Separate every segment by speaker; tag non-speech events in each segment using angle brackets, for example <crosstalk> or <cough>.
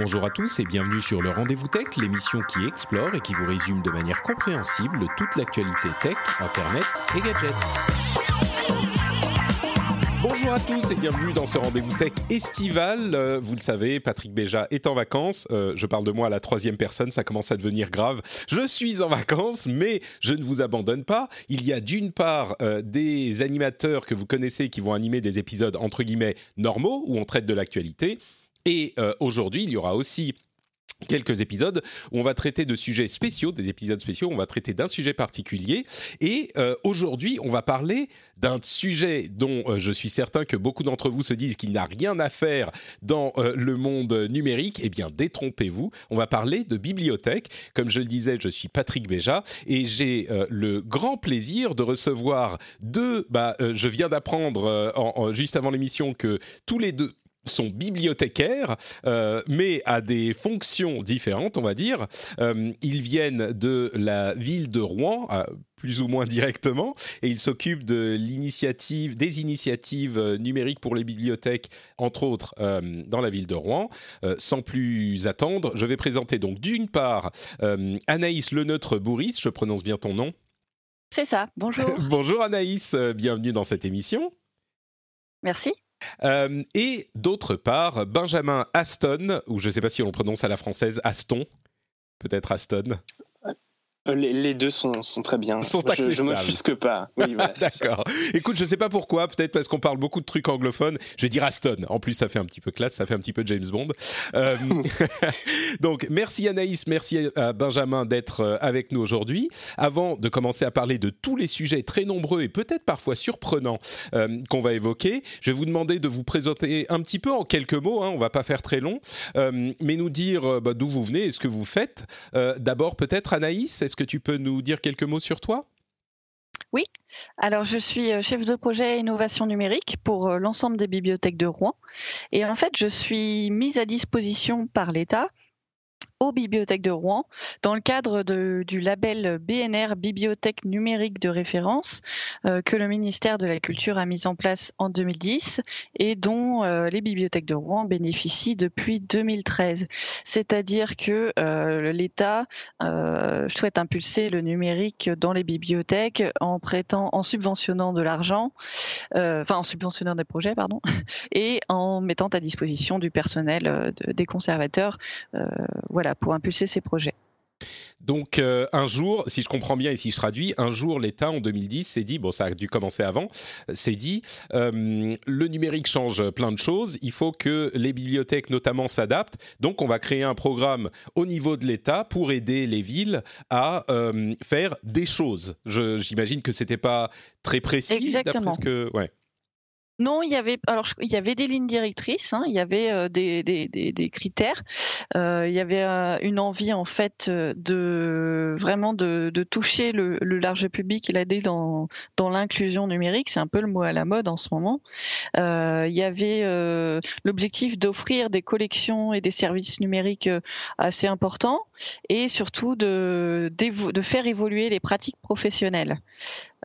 Speaker 1: Bonjour à tous et bienvenue sur le Rendez-vous Tech, l'émission qui explore et qui vous résume de manière compréhensible toute l'actualité tech, internet et gadgets. Bonjour à tous et bienvenue dans ce rendez-vous tech estival. Euh, vous le savez, Patrick Béja est en vacances. Euh, je parle de moi à la troisième personne, ça commence à devenir grave. Je suis en vacances, mais je ne vous abandonne pas. Il y a d'une part euh, des animateurs que vous connaissez qui vont animer des épisodes entre guillemets normaux où on traite de l'actualité. Et aujourd'hui, il y aura aussi quelques épisodes où on va traiter de sujets spéciaux, des épisodes spéciaux, on va traiter d'un sujet particulier. Et euh, aujourd'hui, on va parler d'un sujet dont euh, je suis certain que beaucoup d'entre vous se disent qu'il n'a rien à faire dans euh, le monde numérique. Eh bien, détrompez-vous, on va parler de bibliothèque. Comme je le disais, je suis Patrick Béja et j'ai le grand plaisir de recevoir deux... Bah, je viens d'apprendre juste avant l'émission que tous les deux sont bibliothécaires, euh, mais à des fonctions différentes, on va dire. Euh, ils viennent de la ville de Rouen, plus ou moins directement, et ils s'occupent de l'initiative, des initiatives euh, numériques pour les bibliothèques, entre autres dans la ville de Rouen. sans plus attendre, je vais présenter donc d'une part Anaïs Leneutre-Bourris, je prononce bien ton nom.
Speaker 2: C'est ça, bonjour. <laughs>
Speaker 1: bonjour Anaïs, bienvenue dans cette émission.
Speaker 2: Merci.
Speaker 1: Euh, et d'autre part, Benjamin Aston, ou je ne sais pas si on prononce à la française Aston, peut-être Aston.
Speaker 3: Euh, les, deux sont, très bien.
Speaker 1: Sont
Speaker 3: je, je m'offusque pas. Oui, <laughs>
Speaker 1: D'accord. Écoute, je sais pas pourquoi, peut-être parce qu'on parle beaucoup de trucs anglophones. Je vais dire Aston. En plus, ça fait un petit peu classe, ça fait un petit peu James Bond. Euh, <laughs> donc, merci Anaïs, merci à Benjamin d'être euh, avec nous aujourd'hui. Avant de commencer à parler de tous les sujets très nombreux et peut-être parfois surprenants qu'on va évoquer, je vais vous demander de vous présenter un petit peu en quelques mots. Hein, on va pas faire très long, mais nous dire bah, d'où vous venez et ce que vous faites. D'abord, peut-être Anaïs, est-ce que tu peux nous dire quelques mots sur toi?
Speaker 2: Oui, alors je suis euh, chef de projet innovation numérique pour euh, l'ensemble des bibliothèques de Rouen. Et en fait, je suis mise à disposition par l'État aux bibliothèques de Rouen dans le cadre du label BNR Bibliothèque numérique de référence euh, que le ministère de la Culture a mis en place en 2010 et dont euh, les bibliothèques de Rouen bénéficient depuis 2013. C'est-à-dire que euh, l'État souhaite impulser le numérique dans les bibliothèques en prêtant, en subventionnant de l'argent, enfin en subventionnant des projets, pardon, et en mettant à disposition du personnel des conservateurs. voilà pour impulser ces projets.
Speaker 1: Donc euh, un jour, si je comprends bien et si je traduis, un jour l'État en 2010 s'est dit, bon ça a dû commencer avant, s'est dit, euh, le numérique change plein de choses, il faut que les bibliothèques notamment s'adaptent, donc on va créer un programme au niveau de l'État pour aider les villes à euh, faire des choses. J'imagine que c'était pas très précis.
Speaker 2: Exactement.
Speaker 1: Que, ouais.
Speaker 2: Non, il y avait des lignes directrices, hein, il y avait euh, des, critères, euh, il y avait euh, une envie en fait de vraiment de, toucher le, large public et l'aider dans dans l'inclusion numérique, c'est un peu le mot à la mode en ce moment. il y avait l'objectif d'offrir des collections et des services numériques assez importants et surtout de faire évoluer les pratiques professionnelles.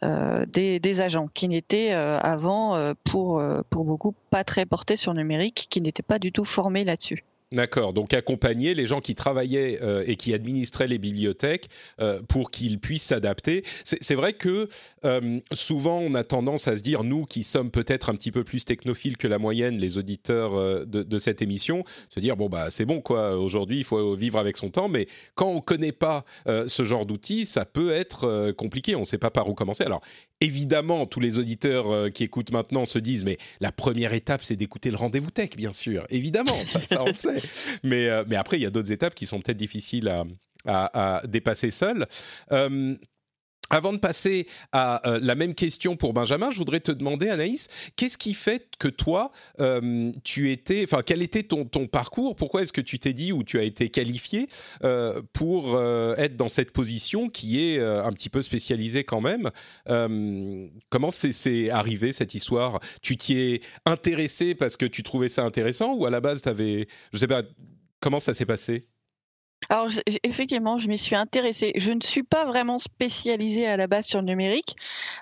Speaker 2: Euh, des, agents qui n'étaient euh, avant, euh, pour, pour beaucoup, pas très portés sur numérique, qui n'étaient pas du tout formés là-dessus.
Speaker 1: D'accord, donc accompagner les gens qui travaillaient euh, et qui administraient les bibliothèques euh, pour qu'ils puissent s'adapter. C'est vrai que euh, souvent on a tendance à se dire, nous qui sommes peut-être un petit peu plus technophiles que la moyenne, les auditeurs de, cette émission, se dire, bon bah c'est bon quoi, aujourd'hui il faut vivre avec son temps, mais quand on ne connaît pas ce genre d'outils, ça peut être compliqué, on ne sait pas par où commencer. Alors évidemment, tous les auditeurs qui écoutent maintenant se disent, mais la première étape c'est d'écouter le rendez-vous tech, bien sûr, évidemment, ça, ça on le sait. <laughs> mais, euh, mais après, il y a d'autres étapes qui sont peut-être difficiles à, à, dépasser seules. Euh, avant de passer à euh, la même question pour Benjamin, je voudrais te demander, Anaïs, qu'est-ce qui fait que toi, tu étais, enfin, quel était ton, parcours? Pourquoi est-ce que tu t'es dit ou tu as été qualifié pour être dans cette position qui est un petit peu spécialisée quand même? Comment c'est arrivé cette histoire? Tu t'y es intéressé parce que tu trouvais ça intéressant ou à la base tu avais, je sais pas, comment ça s'est passé?
Speaker 2: Alors effectivement, je m'y suis intéressée. Je ne suis pas vraiment spécialisée à la base sur le numérique,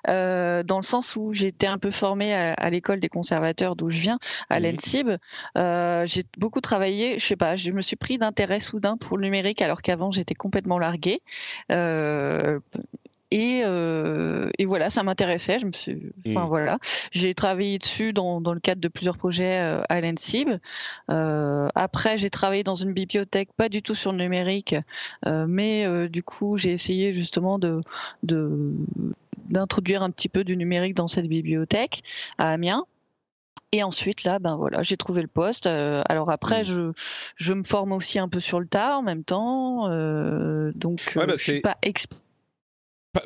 Speaker 2: euh, dans le sens où j'étais un peu formée à, l'école des conservateurs d'où je viens, à l'ENSIB. Euh, j'ai beaucoup travaillé, je sais pas, je me suis pris d'intérêt soudain pour le numérique alors qu'avant j'étais complètement larguée. Euh, euh, et, voilà, ça m'intéressait. Je me suis, enfin mmh. voilà, j'ai travaillé dessus dans, le cadre de plusieurs projets euh, à l'ENSIB. Euh, après, j'ai travaillé dans une bibliothèque, pas du tout sur le numérique, mais du coup, j'ai essayé justement de, d'introduire un petit peu du numérique dans cette bibliothèque à Amiens. Et ensuite, là, ben voilà, j'ai trouvé le poste. alors après, mmh. je, je me forme aussi un peu sur le tas en même temps. donc, bah, je suis pas expert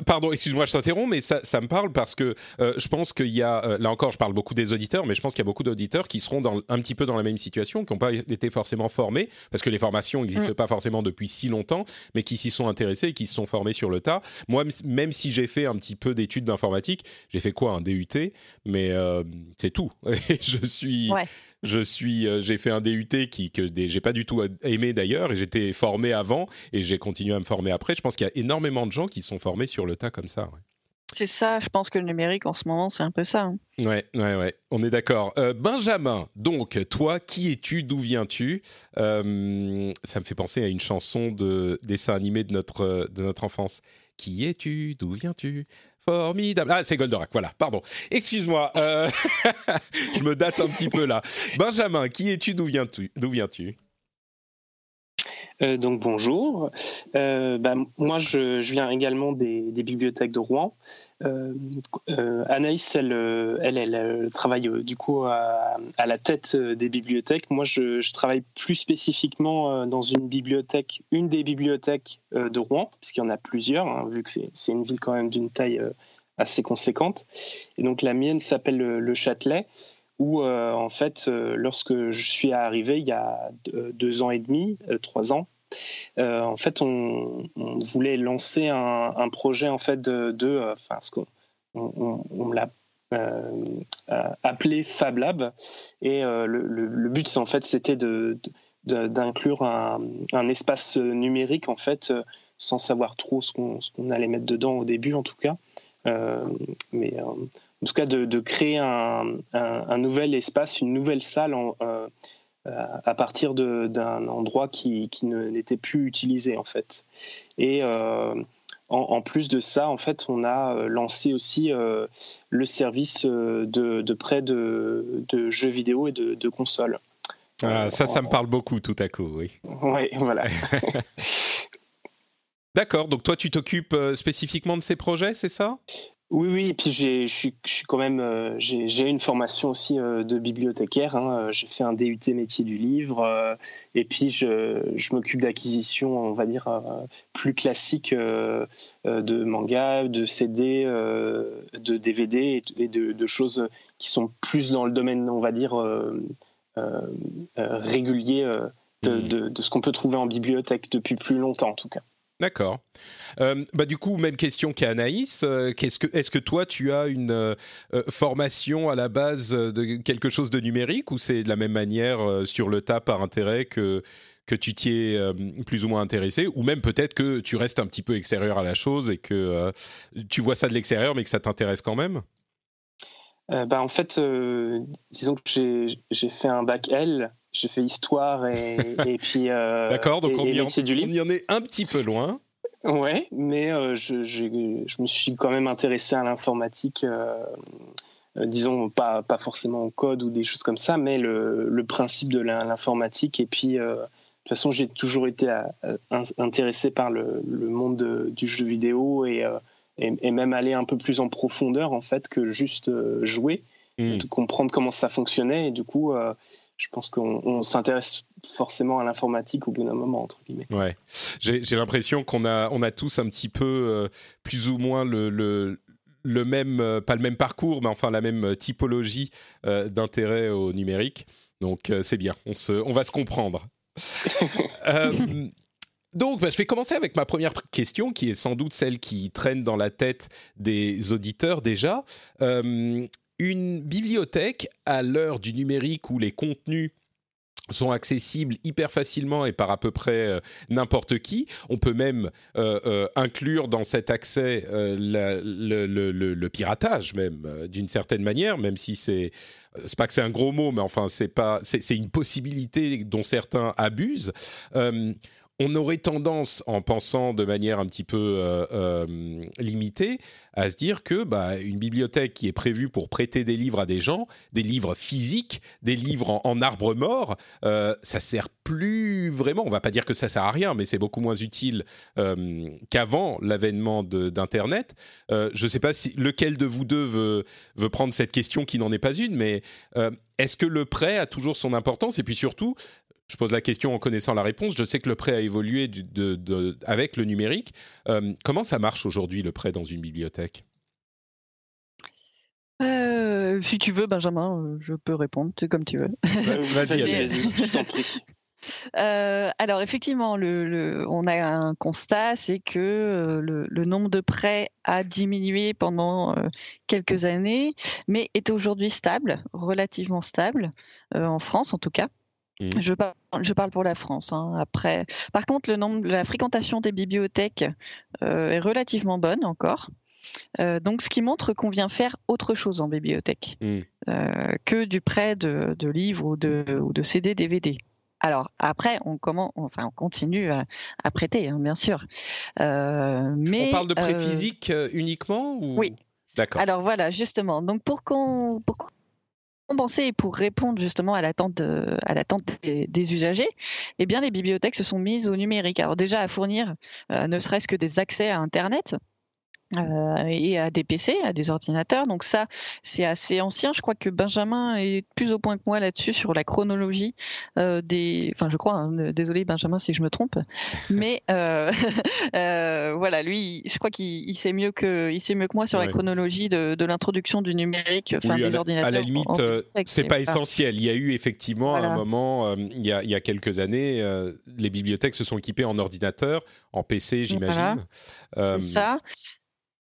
Speaker 1: Pardon, excuse-moi, je t'interromps, mais ça, ça, me parle parce que euh, je pense qu'il y a, euh, là encore, je parle beaucoup des auditeurs, mais je pense qu'il y a beaucoup d'auditeurs qui seront dans, un petit peu dans la même situation, qui n'ont pas été forcément formés, parce que les formations n'existent mm. pas forcément depuis si longtemps, mais qui s'y sont intéressés et qui se sont formés sur le tas. Moi, même si j'ai fait un petit peu d'études d'informatique, j'ai fait quoi, un DUT, mais euh, c'est tout. <laughs> je suis, je suis, euh, j'ai fait un DUT qui que j'ai pas du tout aimé d'ailleurs, et j'étais formé avant et j'ai continué à me former après. Je pense qu'il y a énormément de gens qui sont formés sur le tas comme ça.
Speaker 2: C'est ça, je pense que le numérique en ce moment, c'est un peu ça. Hein.
Speaker 1: Ouais, ouais, ouais, on est d'accord. Euh, Benjamin, donc, toi, qui es-tu D'où viens-tu? Euh, Ça me fait penser à une chanson de dessin animé de notre, de notre enfance. Qui es-tu D'où viens-tu? Formidable. Ah, c'est Goldorak, voilà, pardon. Excuse-moi, euh, <laughs> je me date un petit peu là. Benjamin, qui es-tu? D'où viens-tu? D'où viens-tu?
Speaker 3: Euh, donc bonjour. Euh, bah, moi, je, viens également des, bibliothèques de Rouen. Euh, Anaïs, elle, elle, travaille du coup à, la tête des bibliothèques. Moi, je, travaille plus spécifiquement dans une bibliothèque, une des bibliothèques de Rouen, puisqu'il y en a plusieurs, hein, vu que c'est une ville quand même d'une taille assez conséquente. Et donc la mienne s'appelle le Châtelet où euh, en fait, euh, lorsque je suis arrivé il y a deux ans et demi, euh, trois ans, en fait, on, voulait lancer un, projet en fait de, enfin, ce qu'on on, l'a appelé Fab Lab, et le, but, en fait, c'était d'inclure un, espace numérique en fait, sans savoir trop ce qu'on allait mettre dedans au début, en tout cas. mais en tout cas de, créer un, nouvel espace, une nouvelle salle euh, à partir d'un endroit qui, n'était plus utilisé en fait. Et euh, en, plus de ça, en fait, on a euh, lancé aussi le service de, prêt de, jeux vidéo et de, consoles.
Speaker 1: Ah, ça, ça me parle beaucoup tout à coup, oui.
Speaker 3: Oui, voilà. <laughs>
Speaker 1: D'accord, donc toi tu t'occupes spécifiquement de ces projets, c'est ça?
Speaker 3: Oui, oui, et puis je suis, quand même, euh, j'ai une formation aussi euh, de bibliothécaire. Hein, euh, j'ai fait un DUT métier du livre, et puis je, m'occupe d'acquisition, on va dire, plus classique de manga, de CD, de DVD et, de, choses qui sont plus dans le domaine, on va dire, régulier mmh. de, de ce qu'on peut trouver en bibliothèque depuis plus longtemps, en tout cas.
Speaker 1: D'accord. Euh, bah du coup, même question qu'à Anaïs. Euh, est-ce que toi, tu as une euh, formation à la base de quelque chose de numérique ou c'est de la même manière sur le tas par intérêt que, que tu t'y es plus ou moins intéressé Ou même peut-être que tu restes un petit peu extérieur à la chose et que tu vois ça de l'extérieur mais que ça t'intéresse quand même?
Speaker 3: Bah, En fait, disons que j'ai fait un bac L j'ai fait histoire et, et puis. Euh,
Speaker 1: D'accord, donc on, y en, est un petit peu loin.
Speaker 3: Ouais, mais euh, je, je, je, me suis quand même intéressé à l'informatique, euh, disons pas, pas forcément au code ou des choses comme ça, mais le, le principe de l'informatique. Et puis, de toute façon, j'ai toujours été intéressé par le, le monde du jeu vidéo et, et, même aller un peu plus en profondeur en fait que juste jouer, hmm. de comprendre comment ça fonctionnait. Et du coup, je pense qu'on s'intéresse forcément à l'informatique au bout d'un moment, entre guillemets.
Speaker 1: Ouais, j'ai l'impression qu'on a, on a tous un petit peu euh, plus ou moins le, le, même, euh, pas le même parcours, mais enfin la même typologie euh, d'intérêt au numérique. Donc c'est bien, on, se, on va se comprendre. <laughs> Donc, bah, je vais commencer avec ma première question, qui est sans doute celle qui traîne dans la tête des auditeurs déjà une bibliothèque, à l'heure du numérique où les contenus sont accessibles hyper facilement et par à peu près euh, n'importe qui. On peut même euh, euh, inclure dans cet accès le, piratage même d'une certaine manière, même si c'est c'est pas que c'est un gros mot, mais enfin c'est pas c'est une possibilité dont certains abusent on aurait tendance, en pensant de manière un petit peu euh, euh, limitée, à se dire que bah, une bibliothèque qui est prévue pour prêter des livres à des gens, des livres physiques, des livres en, arbre mort, euh, ça sert plus vraiment. On va pas dire que ça sert à rien, mais c'est beaucoup moins utile qu'avant l'avènement d'Internet. je ne sais pas si lequel de vous deux veut, veut prendre cette question qui n'en est pas une, mais est-ce que le prêt a toujours son importance? Et puis surtout, je pose la question en connaissant la réponse. Je sais que le prêt a évolué avec le numérique. Euh, comment ça marche aujourd'hui le prêt dans une bibliothèque?
Speaker 2: Euh, Si tu veux, Benjamin, euh, je peux répondre. C'est comme tu veux. <laughs>
Speaker 1: vas-y, vas-y, je t'en prie. <laughs>
Speaker 2: alors effectivement, on a un constat, c'est que le, nombre de prêts a diminué pendant quelques années, mais est aujourd'hui stable, relativement stable, en France en tout cas. Mmh. Je, parle, je, parle, pour la France. Hein. Après, par contre, le nombre, la fréquentation des bibliothèques euh, est relativement bonne encore. Euh, donc, ce qui montre qu'on vient faire autre chose en bibliothèque mmh. euh, que du prêt de, livres ou de, ou de, CD, DVD. Alors après, on, comment, enfin, on continue à, prêter, hein, bien sûr.
Speaker 1: mais, on parle de prêt physique uniquement ou...
Speaker 2: Oui. D'accord. Alors voilà, justement. Donc pour qu'on compenser et pour répondre justement à l'attente des, usagers, eh bien les bibliothèques se sont mises au numérique. Alors déjà à fournir euh, ne serait-ce que des accès à Internet, euh, et à des PC, à des ordinateurs. Donc ça, c'est assez ancien. Je crois que Benjamin est plus au point que moi là-dessus sur la chronologie euh, des. Enfin, je crois. Hein, désolé Benjamin si je me trompe, mais euh, <laughs> voilà, lui, je crois qu'il sait mieux que il sait mieux que moi sur la chronologie de, l'introduction du numérique, enfin des ordinateurs.
Speaker 1: À la limite, c'est pas essentiel. Il y a eu effectivement à un moment, il y, a, il, y a, quelques années, les bibliothèques se sont équipées en ordinateur, en PC, j'imagine.
Speaker 2: Voilà. ça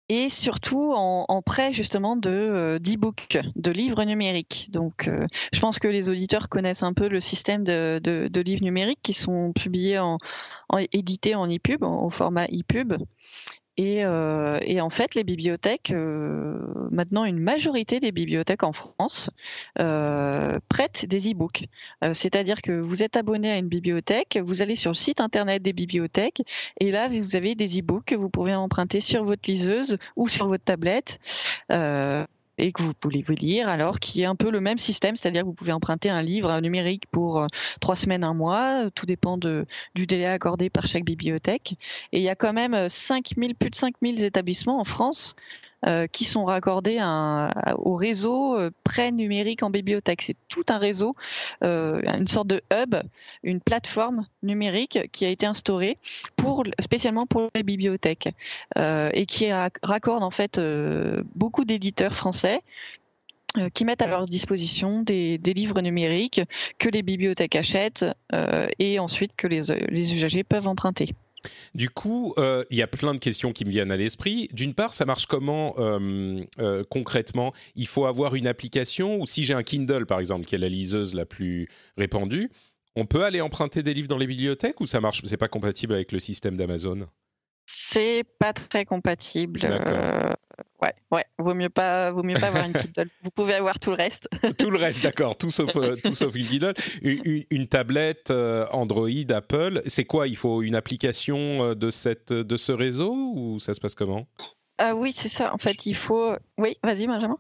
Speaker 2: et surtout en, prêt justement de euh, d'e-book, de livres numériques. Donc, euh, je pense que les auditeurs connaissent un peu le système de, de, livres numériques qui sont publiés en, en édités en e-pub, au format e-pub. Euh, et, en fait, les bibliothèques, euh, maintenant une majorité des bibliothèques en France euh, prêtent des e-books. C'est-à-dire que vous êtes abonné à une bibliothèque, vous allez sur le site internet des bibliothèques, et là vous avez des e-books que vous pouvez emprunter sur votre liseuse ou sur votre tablette et que vous pouvez vous lire, alors qui est un peu le même système, c'est-à-dire que vous pouvez emprunter un livre numérique pour euh, trois semaines, un mois, tout dépend du délai accordé par chaque bibliothèque. Et il y a quand même 5000, plus de 5000 établissements en France euh, qui sont raccordés au réseau euh, prêt numérique en bibliothèque. C'est tout un réseau, euh, une sorte de hub, une plateforme numérique qui a été instaurée spécialement pour les bibliothèques et qui raccorde en fait beaucoup d'éditeurs français qui mettent à leur disposition des, livres numériques que les bibliothèques achètent et ensuite que les usagers peuvent emprunter.
Speaker 1: Du coup, euh, il y a plein de questions qui me viennent à l'esprit. D'une part, ça marche comment euh, euh, concrètement? Il faut avoir une application ou si j'ai un Kindle, par exemple, qui est la liseuse la plus répandue, on peut aller emprunter des livres dans les bibliothèques ou ça marche C'est pas compatible avec le système d'Amazon?
Speaker 2: C'est pas très compatible. Euh, ouais, ouais, vaut mieux pas, vaut mieux pas avoir une <laughs> Kindle. Vous pouvez avoir tout le reste. <laughs>
Speaker 1: tout le reste, d'accord, tout sauf, euh, tout sauf une Kindle. Une, tablette euh, Android, Apple, c'est quoi? Il faut une application de cette, de ce réseau ou ça se passe comment?
Speaker 2: Ah oui, c'est ça. En fait, il faut. Oui, vas-y, Benjamin.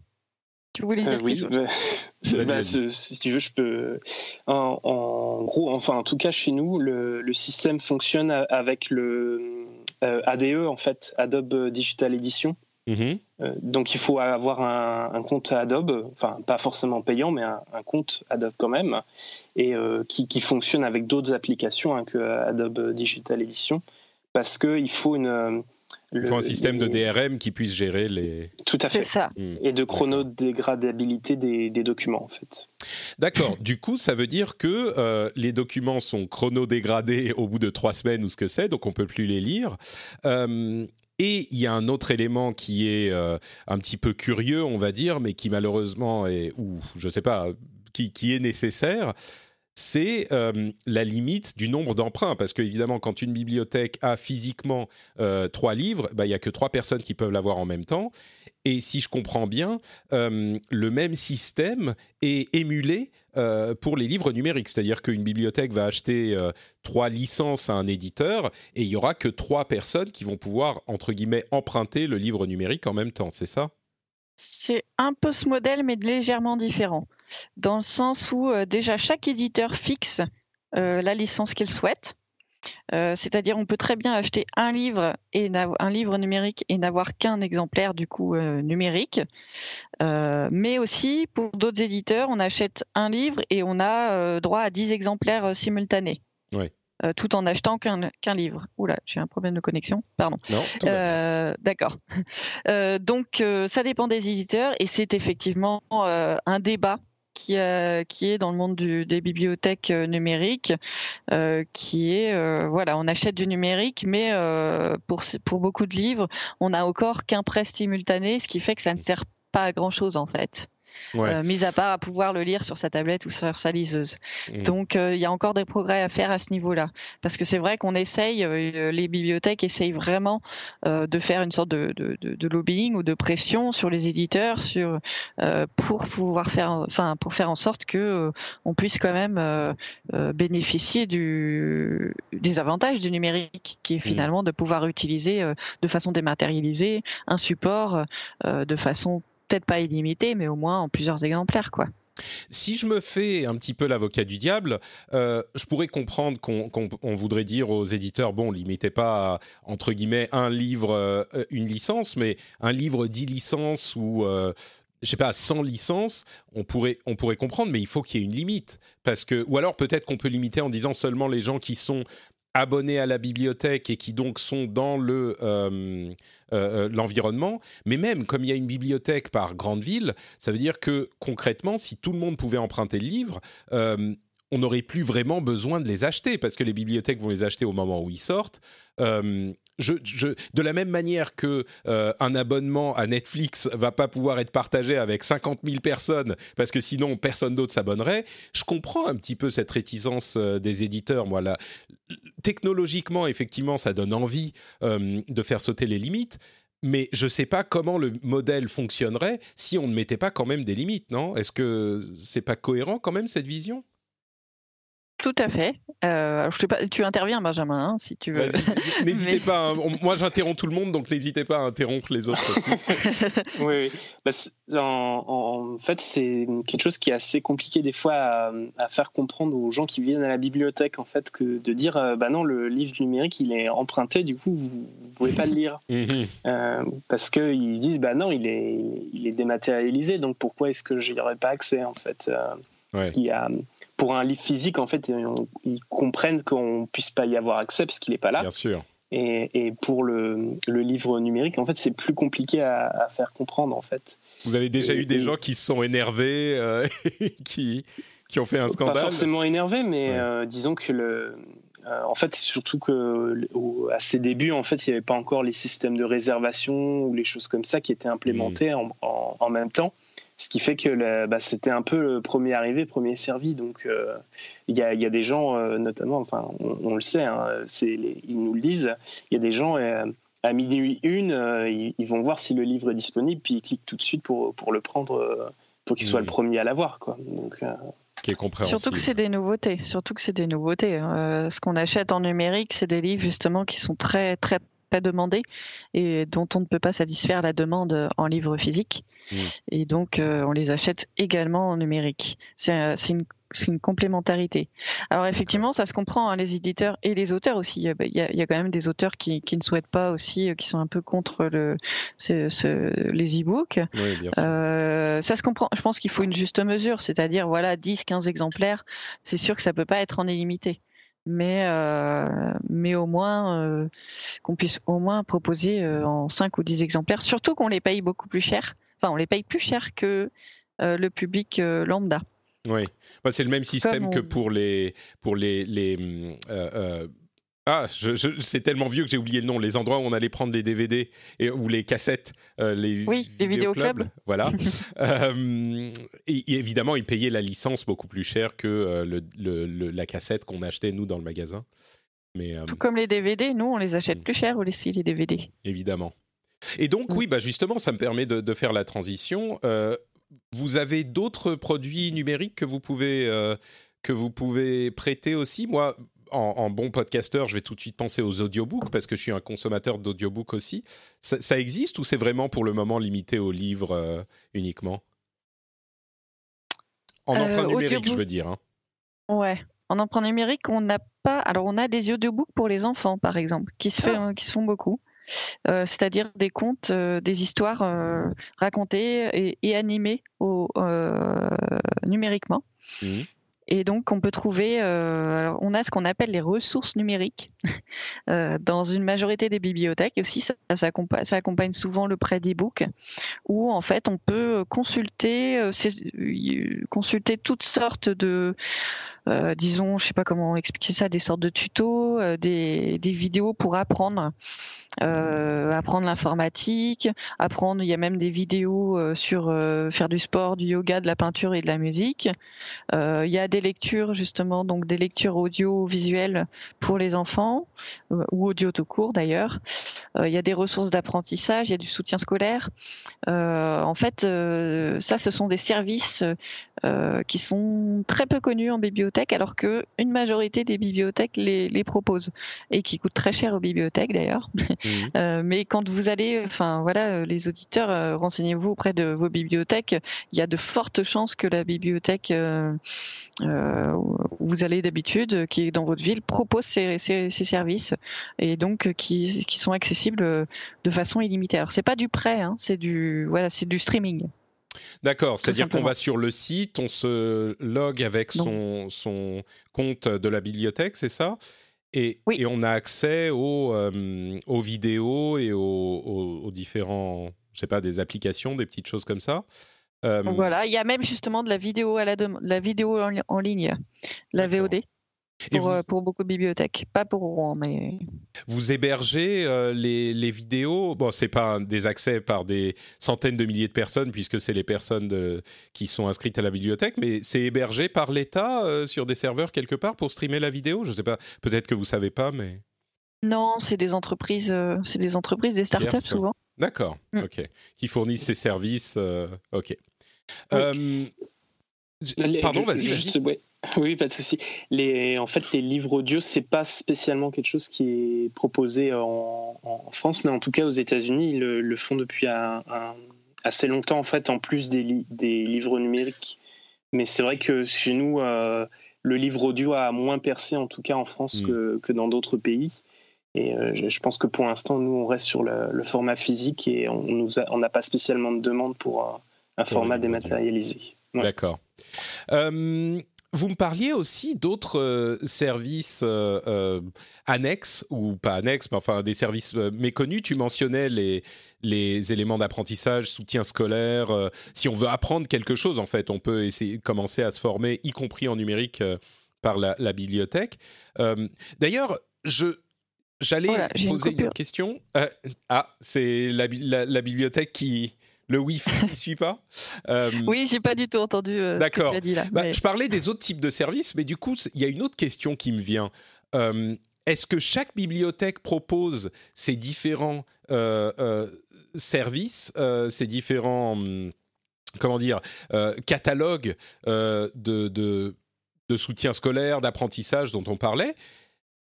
Speaker 2: Tu voulais dire
Speaker 3: oui, bah, <laughs> si tu veux, je peux. En, gros, enfin, en tout cas, chez nous, le, le système fonctionne avec le euh, ADE, en fait, Adobe Digital Edition. Mhm. Euh, donc il faut avoir un, compte Adobe, enfin pas forcément payant, mais un, compte Adobe quand même, et euh, qui, fonctionne avec d'autres applications hein, que Adobe Digital Edition, parce qu'il faut une,
Speaker 1: il faut un système de DRM qui puisse gérer les.
Speaker 3: Tout à fait.
Speaker 2: Ça.
Speaker 3: Hmm. Et de chronodégradabilité des, des documents, en fait.
Speaker 1: D'accord. du coup, ça veut dire que euh, les documents sont chronodégradés au bout de trois semaines ou ce que c'est, donc on peut plus les lire. Euh, et il y a un autre élément qui est euh, un petit peu curieux, on va dire, mais qui malheureusement est, ou je sais pas, qui, est nécessaire, c'est euh, la limite du nombre d'emprunts. Parce qu'évidemment, quand une bibliothèque a physiquement euh, trois livres, bah, il n'y a que trois personnes qui peuvent l'avoir en même temps. Et si je comprends bien, le même système est émulé pour les livres numériques. C'est-à-dire qu'une bibliothèque va acheter trois licences à un éditeur et il n'y aura que trois personnes qui vont pouvoir, entre guillemets, emprunter le livre numérique en même temps. C'est ça?
Speaker 2: C'est un peu ce modèle, mais légèrement différent. Dans le sens où euh, déjà chaque éditeur fixe euh, la licence qu'il souhaite. Euh, c'est-à-dire, on peut très bien acheter un livre et un livre numérique et n'avoir qu'un exemplaire du coup numérique. mais aussi, pour d'autres éditeurs, on achète un livre et on a droit à 10 exemplaires simultanés.
Speaker 1: Oui.
Speaker 2: Euh, tout en achetant qu'un livre. Oula, j'ai un problème de connexion, pardon. Euh, D'accord. <laughs> Euh, donc, ça dépend des éditeurs et c'est effectivement un débat qui, qui, est dans le monde des bibliothèques numériques, qui est, voilà, on achète du numérique, mais pour, pour beaucoup de livres, on n'a encore qu'un prêt simultané, ce qui fait que ça ne sert pas à grand-chose en fait. Euh, mis à part à pouvoir le lire sur sa tablette ou sur sa liseuse. Mmh. Donc euh, il y a encore des progrès à faire à ce niveau-là, parce que c'est vrai qu'on essaye, euh, les bibliothèques essayent vraiment de faire une sorte de, de, lobbying ou de pression sur les éditeurs, sur pour pouvoir faire, enfin pour faire en sorte que on puisse quand même bénéficier du, des avantages du numérique, qui est mmh. finalement de pouvoir utiliser de façon dématérialisée un support de façon peut-être pas illimité, mais au moins en plusieurs exemplaires, quoi.
Speaker 1: Si je me fais un petit peu l'avocat du diable, euh, je pourrais comprendre qu'on voudrait dire aux éditeurs, bon, limitez pas entre guillemets un livre, euh, une licence, mais un livre 10 licences ou euh, je sais pas, 100 licences, on pourrait, on pourrait comprendre, mais il faut qu'il y ait une limite. Parce que, ou alors peut-être qu'on peut limiter en disant seulement les gens qui sont abonnés à la bibliothèque et qui donc sont dans le euh, euh, euh, l'environnement. Mais même comme il y a une bibliothèque par grande ville, ça veut dire que concrètement, si tout le monde pouvait emprunter le livre, on n'aurait plus vraiment besoin de les acheter parce que les bibliothèques vont les acheter au moment où ils sortent de la même manière que euh, un abonnement à Netflix va pas pouvoir être partagé avec 50 000 personnes parce que sinon personne d'autre s'abonnerait, je comprends un petit peu cette réticence euh, des éditeurs. Moi, technologiquement, effectivement, ça donne envie euh, de faire sauter les limites. Mais je ne sais pas comment le modèle fonctionnerait si on ne mettait pas quand même des limites, non? Est-ce que c'est pas cohérent quand même cette vision?
Speaker 2: Tout à fait. Euh, je sais pas, tu interviens, Benjamin, hein, si tu veux. <laughs>
Speaker 1: N'hésitez pas. Hein. moi, j'interromps tout le monde, donc n'hésitez pas à interrompre les autres aussi. <laughs>
Speaker 3: oui, oui. Bah, en, fait, c'est quelque chose qui est assez compliqué des fois à, faire comprendre aux gens qui viennent à la bibliothèque, en fait, que de dire, euh, bah non, le livre numérique, il est emprunté, du coup, vous, ne pouvez pas le lire, mhm. euh, parce qu'ils se disent, bah non, il est, il est dématérialisé, donc pourquoi est-ce que j'y aurais pas accès, en fait Parce qu'il y a pour un livre physique, en fait, ils comprennent qu'on puisse pas y avoir accès parce qu'il n'est pas là.
Speaker 1: Bien sûr.
Speaker 3: Et, pour le, le, livre numérique, en fait, c'est plus compliqué à, faire comprendre, en fait.
Speaker 1: Vous avez déjà eu des gens qui se sont énervés, euh, <laughs> qui, qui ont fait un scandale
Speaker 3: Pas forcément énervés, mais euh, disons que le, euh, en fait, surtout que à ses débuts, en fait, il n'y avait pas encore les systèmes de réservation ou les choses comme ça qui étaient implémentés mmh. en, en, même temps. Ce qui fait que bah, c'était un peu le premier arrivé, premier servi. Donc, euh, il y, a, y, a, des gens, euh, notamment, enfin, on, le sait, hein, ils nous le disent, il y a des gens, euh, à minuit une, ils, vont voir si le livre est disponible, puis ils cliquent tout de suite pour, pour le prendre, pour qu'il soit le mmh. premier à l'avoir. Donc,
Speaker 1: ce qui est compréhensible.
Speaker 2: Surtout que c'est des nouveautés. Surtout que c'est des nouveautés. Hein. ce qu'on achète en numérique, c'est des livres justement qui sont très, très pas demandé et dont on ne peut pas satisfaire la demande en livre physique. Mmh. Et donc, euh, on les achète également en numérique. C'est euh, une une complémentarité. Alors effectivement, ça se comprend, hein, les éditeurs et les auteurs aussi. Il y, a, quand même des auteurs qui, ne souhaitent pas aussi, euh, qui sont un peu contre le, les e-books. ça se comprend. Je pense qu'il faut une juste mesure, c'est-à-dire voilà 10, 15 exemplaires. C'est sûr que ça peut pas être en illimité mais, euh, mais au moins euh, qu'on puisse au moins proposer euh, en 5 ou 10 exemplaires, surtout qu'on les paye beaucoup plus cher. Enfin, on les paye plus cher que le public lambda.
Speaker 1: Oui, bah, c'est le même système que pour les, pour les, les Ah, c'est tellement vieux que j'ai oublié le nom. Les endroits où on allait prendre les DVD et, ou les cassettes, euh, les,
Speaker 2: oui, les vidéoclubs.
Speaker 1: Voilà. <laughs> euh, et, évidemment, ils payaient la licence beaucoup plus cher que euh, le, la cassette qu'on achetait, nous, dans le magasin.
Speaker 2: Mais, Tout comme les DVD, nous, on les achète mm. plus cher aussi, les DVD.
Speaker 1: Évidemment. Et donc, mm. oui, bah justement, ça me permet de, de faire la transition. vous avez d'autres produits numériques que vous pouvez que vous pouvez prêter aussi? Moi, en, bon podcasteur, je vais tout de suite penser aux audiobooks parce que je suis un consommateur d'audiobooks aussi. Ça, existe ou c'est vraiment pour le moment limité aux livres euh, uniquement? En emprunt euh, numérique, je veux dire. Hein.
Speaker 2: Ouais. En emprunt numérique, on n'a pas. Alors, on a des audiobooks pour les enfants, par exemple, qui se, fait, ah. qui se font beaucoup. Euh, c'est-à-dire des contes, des histoires racontées et, animées au, numériquement. Mmh. Et donc, on peut trouver, euh, on a ce qu'on appelle les ressources numériques <laughs> euh, dans une majorité des bibliothèques. Aussi, ça, accompagne, souvent le prêt d'e-book, où en fait, on peut consulter, euh, consulter toutes sortes de, disons, je sais pas comment expliquer ça, des sortes de tutos, des, vidéos pour apprendre, apprendre l'informatique, apprendre. Il y a même des vidéos sur faire du sport, du yoga, de la peinture et de la musique. il y a lectures justement, donc des lectures audio-visuelles pour les enfants euh, ou audio tout court d'ailleurs. Euh, il y a des ressources d'apprentissage, il y a du soutien scolaire. Euh, en fait, ça, ce sont des services qui sont très peu connus en bibliothèque, alors que une majorité des bibliothèques les, les proposent et qui coûtent très cher aux bibliothèques d'ailleurs. Mmh. <laughs> mais quand vous allez, enfin voilà, les auditeurs, renseignez-vous auprès de vos bibliothèques. Il y a de fortes chances que la bibliothèque euh, où vous allez d'habitude, qui est dans votre ville, propose ces, services et donc qui, sont accessibles de façon illimitée. Alors c'est pas du prêt, hein, c'est du voilà, c'est du streaming.
Speaker 1: D'accord, c'est-à-dire qu'on va sur le site, on se log avec son, son, compte de la bibliothèque, c'est ça? Et, et, on a accès aux, euh, aux vidéos et aux, aux, différents, je sais pas, des applications, des petites choses comme ça?
Speaker 2: Euh, voilà, il y a même justement de la vidéo à la, la vidéo en, ligne, la VOD. Pour, euh, pour, beaucoup de bibliothèques, pas pour Rouen, mais.
Speaker 1: Vous hébergez euh, les, les, vidéos? Bon, c'est pas des accès par des centaines de milliers de personnes, puisque c'est les personnes de, qui sont inscrites à la bibliothèque, mais c'est hébergé par l'État sur des serveurs quelque part pour streamer la vidéo? Je sais pas. Peut-être que vous savez pas, mais.
Speaker 2: Non, c'est des entreprises, c'est des entreprises, des startups souvent.
Speaker 1: D'accord. Mm. Ok. Qui fournissent ces services. ok. Euh, pardon, vas-y. <laughs>
Speaker 3: Oui, pas de souci. Les, en fait, les livres audio, c'est pas spécialement quelque chose qui est proposé en, France, mais en tout cas aux États-Unis, ils le, font depuis assez longtemps, en fait, en plus des, des livres numériques. Mais c'est vrai que chez nous, euh, le livre audio a moins percé, en tout cas en France, que, que, dans d'autres pays. Et euh, je, pense que pour l'instant, nous, on reste sur le, format physique et on n'a pas spécialement de demande pour un format dématérialisé.
Speaker 1: D'accord. Euh, vous me parliez aussi d'autres euh, services euh, annexes, ou pas annexes, mais enfin des services méconnus. Tu mentionnais les, les éléments d'apprentissage, soutien scolaire. si on veut apprendre quelque chose, en fait, on peut essayer commencer à se former, y compris en numérique, par la, bibliothèque. D'ailleurs, je, J'allais poser une, question. ah, c'est la, la, bibliothèque qui, le Wi-Fi ne suit pas <laughs>
Speaker 2: euh, Oui, j'ai pas du tout entendu. Euh, D'accord.
Speaker 1: Bah, je parlais des autres types de services, mais du coup, il y a une autre question qui me vient. Euh, est-ce que chaque bibliothèque propose ces différents services, ces différents hum, comment dire catalogues de, de soutien scolaire, d'apprentissage dont on parlait?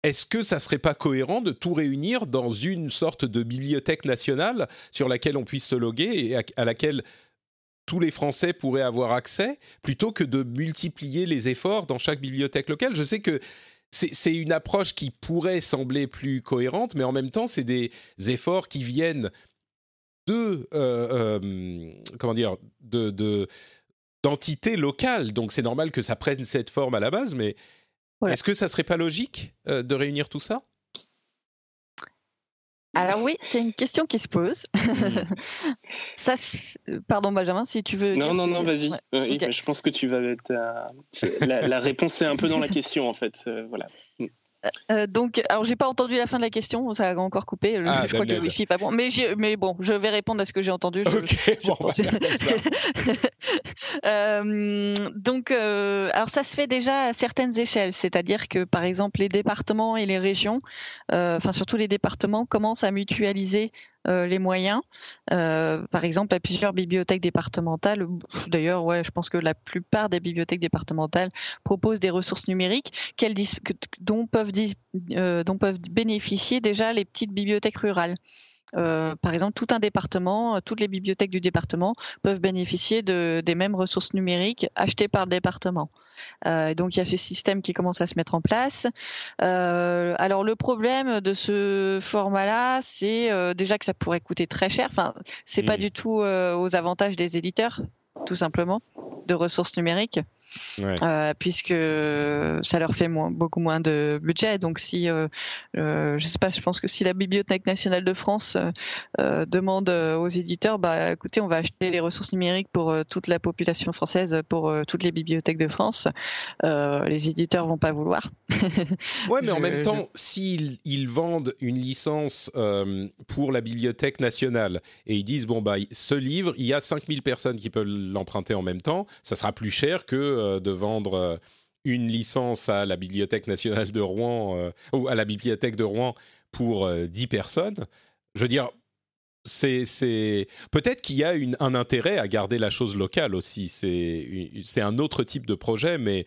Speaker 1: Est-ce que ça serait pas cohérent de tout réunir dans une sorte de bibliothèque nationale sur laquelle on puisse se loguer et à, laquelle tous les Français pourraient avoir accès, plutôt que de multiplier les efforts dans chaque bibliothèque locale? Je sais que c'est une approche qui pourrait sembler plus cohérente, mais en même temps, c'est des efforts qui viennent de euh, euh, comment dire de d'entités locales. Donc c'est normal que ça prenne cette forme à la base, mais est-ce que ça serait pas logique euh, de réunir tout ça?
Speaker 2: Alors oui, c'est une question qui se pose. Hmm. <laughs> ça, pardon Benjamin, si tu veux.
Speaker 3: Non, non, non, vas-y. Je pense que tu vas être. La, réponse est un peu dans la question en fait. Euh, voilà. Hmm.
Speaker 2: Euh, donc, alors j'ai pas entendu la fin de la question, ça a encore coupé. Ah, je crois que le wifi pas bon. Mais, mais bon, je vais répondre à ce que j'ai entendu.
Speaker 1: ok, bon, on va faire comme ça. <laughs>
Speaker 2: donc, alors ça se fait déjà à certaines échelles, c'est-à-dire que par exemple les départements et les régions, enfin surtout les départements, commencent à mutualiser euh, les moyens. Euh, par exemple, à plusieurs bibliothèques départementales, d'ailleurs, je pense que la plupart des bibliothèques départementales proposent des ressources numériques euh, dont peuvent bénéficier déjà les petites bibliothèques rurales. Euh, par exemple, tout un département, euh, toutes les bibliothèques du département peuvent bénéficier de, des mêmes ressources numériques achetées par le département. Euh, donc il y a ce système qui commence à se mettre en place. alors le problème de ce format-là, c'est déjà que ça pourrait coûter très cher. Enfin, c'est pas mmh. du tout aux avantages des éditeurs, tout simplement, de ressources numériques. Euh, puisque ça leur fait beaucoup moins de budget. Donc si, euh, euh, je sais pas, je pense que si la Bibliothèque nationale de France demande aux éditeurs, bah écoutez, on va acheter les ressources numériques pour toute la population française, pour toutes les bibliothèques de France, les éditeurs vont pas vouloir. <laughs>
Speaker 1: ouais, mais en même temps, s'ils ils vendent une licence pour la Bibliothèque nationale et ils disent bon bah ce livre, il y a 5000 personnes qui peuvent l'emprunter en même temps, ça sera plus cher que euh, de vendre euh, une licence à la Bibliothèque nationale de Rouen euh, ou à la Bibliothèque de Rouen pour 10 personnes. Je veux dire, c'est peut-être qu'il y a un intérêt à garder la chose locale aussi. C'est un autre type de projet, mais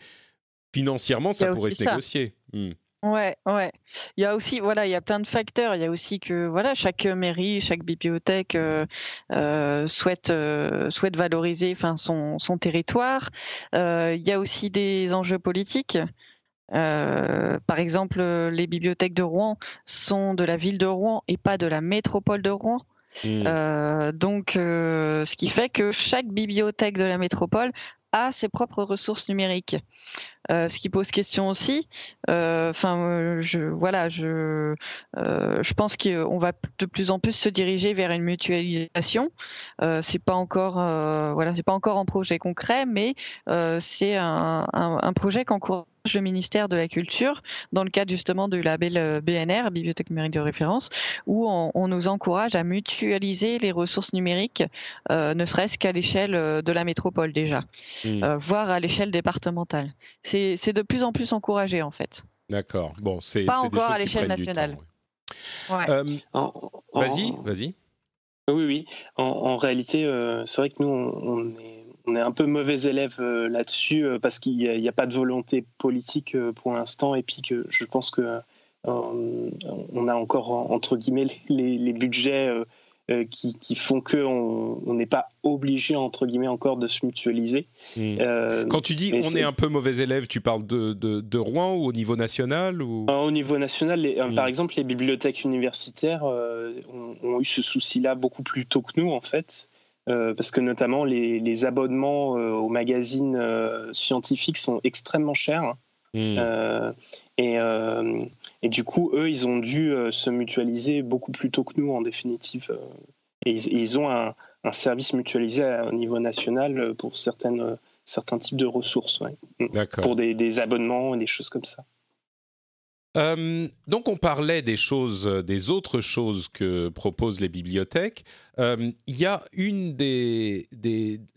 Speaker 1: financièrement, ça pourrait se négocier. Hmm.
Speaker 2: Ouais, ouais. Il y a aussi, voilà, il y a plein de facteurs. Il y a aussi que, voilà, chaque mairie, chaque bibliothèque euh, euh, souhaite euh, souhaite valoriser, enfin, son son territoire. il y a aussi des enjeux politiques. par exemple, les bibliothèques de Rouen sont de la ville de Rouen et pas de la métropole de Rouen. Mmh. donc, ce qui fait que chaque bibliothèque de la métropole a ses propres ressources numériques. Euh, ce qui pose question aussi. Euh, enfin, euh, je voilà, je je pense qu'on va de plus en plus se diriger vers une mutualisation. c'est pas encore voilà, c'est pas encore en projet concret, mais c'est un, un, un, projet qu'encourage le ministère de la Culture dans le cadre justement du label BNR, Bibliothèque numérique de référence, où on, nous encourage à mutualiser les ressources numériques, ne serait-ce qu'à l'échelle de la métropole déjà, mmh. voire à l'échelle départementale. C'est de plus en plus encouragé en fait.
Speaker 1: D'accord. Bon, c'est
Speaker 2: pas encore à l'échelle nationale.
Speaker 1: Euh, vas-y, vas-y.
Speaker 3: Oui, oui. En, réalité, euh, c'est vrai que nous, on, est, on, est, un peu mauvais élèves euh, là-dessus parce qu'il n'y a, pas de volonté politique pour l'instant et puis que je pense que on a encore entre guillemets les, les budgets euh, qui, font qu'on n'est pas obligé, entre guillemets, encore de se mutualiser.
Speaker 1: Euh, Quand tu dis on est... un peu mauvais élève, tu parles de, de, Rouen ou au niveau national ou...
Speaker 3: Euh, au niveau national, hmm. par exemple, les bibliothèques universitaires ont, eu ce souci-là beaucoup plus tôt que nous, en fait. Parce que notamment les, les abonnements aux magazines scientifiques sont extrêmement chers. Hmm. et, et du coup, eux, ils ont dû euh, se mutualiser beaucoup plus tôt que nous, en définitive. Euh. et ils, ont un, service mutualisé au niveau national euh, pour certaines, certains types de ressources, mm. pour des, des, abonnements et des choses comme ça.
Speaker 1: Euh, donc on parlait des choses, euh, des autres choses que proposent les bibliothèques. Euh, il y a une des,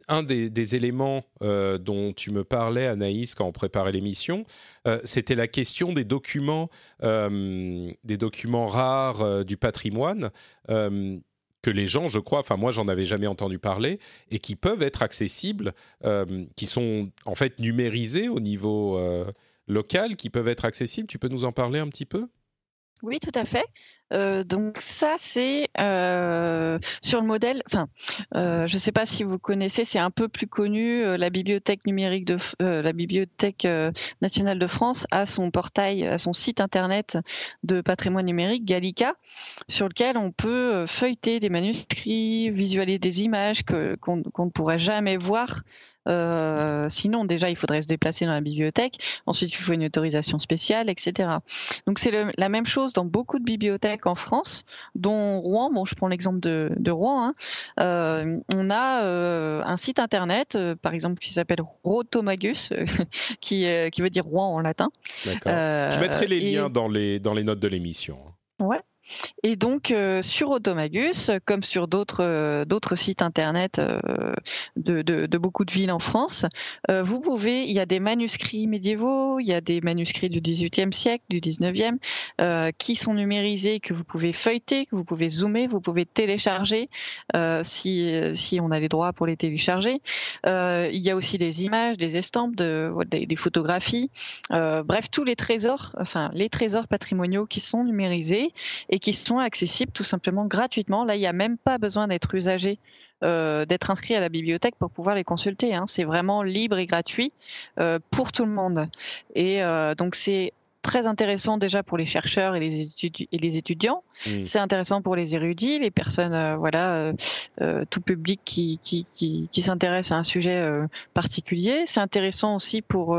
Speaker 1: un des, éléments dont tu me parlais, Anaïs, quand on préparait l'émission, c'était la question des documents, des documents rares du patrimoine que les gens, je crois, enfin moi j'en avais jamais entendu parler, et qui peuvent être accessibles, qui sont en fait numérisés au niveau locales qui peuvent être accessibles. Tu peux nous en parler un petit peu?
Speaker 2: Oui, tout à fait. Euh, donc ça, c'est euh, sur le modèle. Enfin, euh, je ne sais pas si vous connaissez, c'est un peu plus connu. la bibliothèque numérique de la bibliothèque nationale de France a son portail, a son site internet de patrimoine numérique Gallica, sur lequel on peut feuilleter des manuscrits, visualiser des images qu'on ne pourrait jamais voir sinon, déjà, il faudrait se déplacer dans la bibliothèque. Ensuite, il faut une autorisation spéciale, etc. Donc, c'est la même chose dans beaucoup de bibliothèques bibliothèques en France, dont Rouen. Bon, je prends l'exemple de, Rouen. Hein. Euh, on a euh, un site internet, par exemple, qui s'appelle Rotomagus, <laughs> qui, qui veut dire Rouen en latin.
Speaker 1: D'accord. je mettrai les liens dans les, dans les notes de l'émission.
Speaker 2: Ouais. Et donc, euh, sur Automagus, comme sur d'autres euh, d'autres sites internet euh, de, de, beaucoup de villes en France, vous pouvez, il y a des manuscrits médiévaux, il y a des manuscrits du XVIIIe siècle, du XIXe, qui sont numérisés, que vous pouvez feuilleter, que vous pouvez zoomer, vous pouvez télécharger si, si on a les droits pour les télécharger. il y a aussi des images, des estampes, de, des, des photographies, bref, tous les trésors, enfin les trésors patrimoniaux qui sont numérisés et qui sont accessibles tout simplement gratuitement. Là, il n'y a même pas besoin d'être usagé, euh, d'être inscrit à la bibliothèque pour pouvoir les consulter. Hein. C'est vraiment libre et gratuit euh, pour tout le monde. Et euh, donc, c'est très intéressant déjà pour les chercheurs et les, et les étudiants. Mmh. C'est intéressant pour les érudits, les personnes, euh, voilà, euh, euh, tout public qui, qui, qui, qui s'intéresse à un sujet particulier. C'est intéressant aussi pour,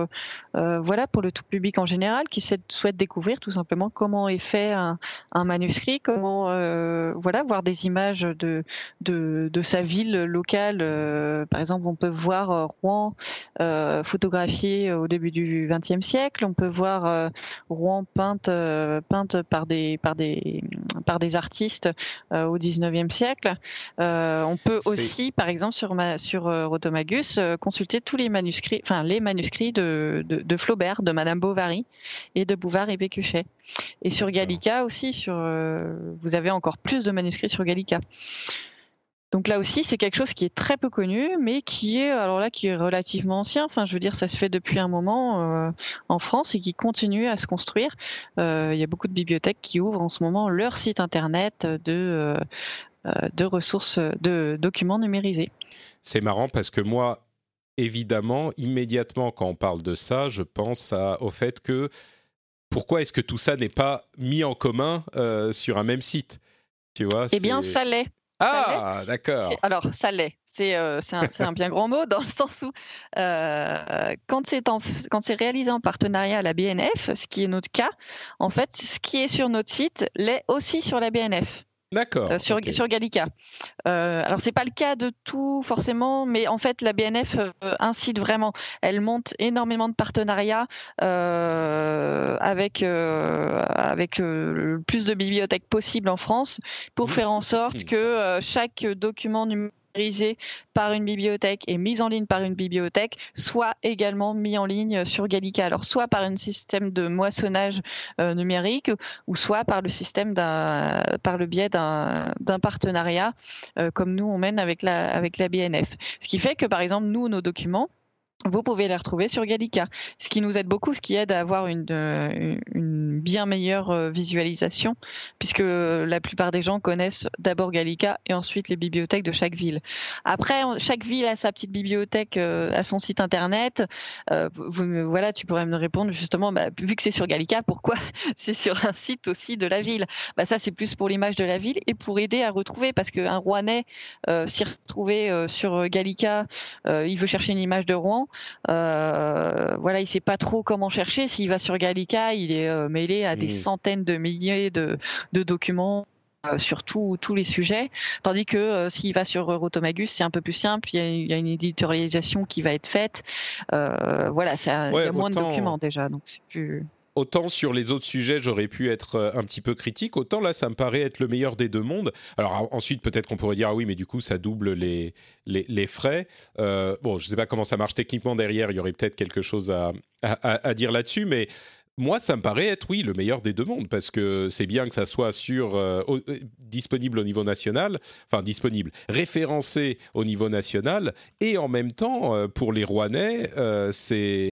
Speaker 2: voilà, pour le tout public en général qui souhaite découvrir tout simplement comment est fait un, un manuscrit, comment, voilà, voir des images de, de, de sa ville locale. par exemple, on peut voir Rouen photographié au début du XXe siècle. On peut voir Rouen peinte, euh, peinte par des, par des, par des artistes euh, au 19e siècle. Euh, on peut aussi, par exemple, sur, ma, sur Rotomagus, consulter tous les manuscrits, enfin les manuscrits de, de, Flaubert, de Madame Bovary et de Bouvard et Pécuchet. Et sur Gallica aussi, sur, vous avez encore plus de manuscrits sur Gallica. Donc là aussi, c'est quelque chose qui est très peu connu, mais qui est alors là qui est relativement ancien. Enfin, je veux dire, ça se fait depuis un moment euh, en France et qui continue à se construire. Euh, il y a beaucoup de bibliothèques qui ouvrent en ce moment leur site internet de euh, de ressources, de documents numérisés.
Speaker 1: C'est marrant parce que moi, évidemment, immédiatement quand on parle de ça, je pense au fait que pourquoi est-ce que tout ça n'est pas mis en commun sur un même site?
Speaker 2: Tu vois, eh bien, ça l'est.
Speaker 1: Ah, d'accord.
Speaker 2: Alors, ça l'est. C'est euh, un, bien grand mot <laughs> dans le sens où euh, quand c'est réalisé en partenariat à la BNF, ce qui est notre cas, en fait, ce qui est sur notre site l'est aussi sur la BNF.
Speaker 1: D'accord.
Speaker 2: Euh, sur, sur Gallica. Euh, alors, c'est pas le cas de tout forcément, mais en fait, la BNF euh, incite vraiment. Elle monte énormément de partenariats avec, avec le plus de bibliothèques possible en France pour mmh. faire en sorte mmh. que chaque document numérique par une bibliothèque et mise en ligne par une bibliothèque, soit également mis en ligne sur Gallica. Alors soit par un système de moissonnage euh, numérique, ou soit par le système d'un, par le biais d'un, partenariat, euh, comme nous on mène avec la, avec la BNF. Ce qui fait que par exemple nous nos documents vous pouvez les retrouver sur Gallica, ce qui nous aide beaucoup, ce qui aide à avoir une, euh, une bien meilleure euh, visualisation, puisque la plupart des gens connaissent d'abord Gallica et ensuite les bibliothèques de chaque ville. Après, chaque ville a sa petite bibliothèque euh, à son site internet. Voilà, tu pourrais me répondre justement, bah, vu que c'est sur Gallica, pourquoi <laughs> c'est sur un site aussi de la ville? Bah, Ça, c'est plus pour l'image de la ville et pour aider à retrouver, parce qu'un Rouennais s'y retrouver sur Gallica, il veut chercher une image de Rouen. Euh, voilà, il sait pas trop comment chercher. S'il va sur Gallica, il est euh, mêlé à des mmh. centaines de milliers de, documents euh, sur tous les sujets. Tandis que s'il va sur Rotomagus, c'est un peu plus simple. Il y, a, une éditorialisation qui va être faite. voilà, il y a moins de documents déjà, donc c'est plus
Speaker 1: autant sur les autres sujets, j'aurais pu être euh, un petit peu critique, autant là, ça me paraît être le meilleur des deux mondes. Alors ensuite, peut-être qu'on pourrait dire, ah oui, mais du coup, ça double les, les, frais. Euh, bon, je ne sais pas comment ça marche techniquement derrière, il y aurait peut-être quelque chose à, à, dire là-dessus, mais moi, ça me paraît être, oui, le meilleur des deux mondes, parce que c'est bien que ça soit sur, euh, disponible au niveau national, enfin disponible, référencé au niveau national, et en même temps, pour les Rouennais, c'est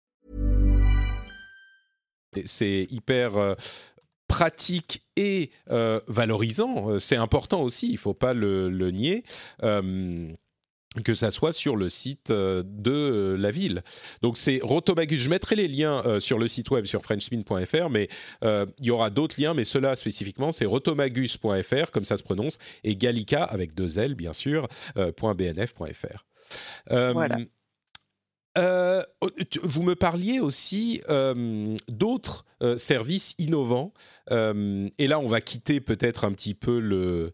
Speaker 1: C'est hyper. Euh, pratique et valorisant. C'est important aussi, il ne faut pas le, nier que ça soit sur le site euh, de euh, la ville. Donc c'est Rotomagus. Je mettrai les liens euh, sur le site web sur frenchspin.fr, mais il y aura d'autres liens, mais cela spécifiquement, c'est rotomagus.fr, comme ça se prononce, et Gallica, avec deux L bien sûr, .bnf.fr.
Speaker 2: voilà.
Speaker 1: Vous me parliez aussi d'autres services innovants, et là on va quitter peut-être un petit peu le,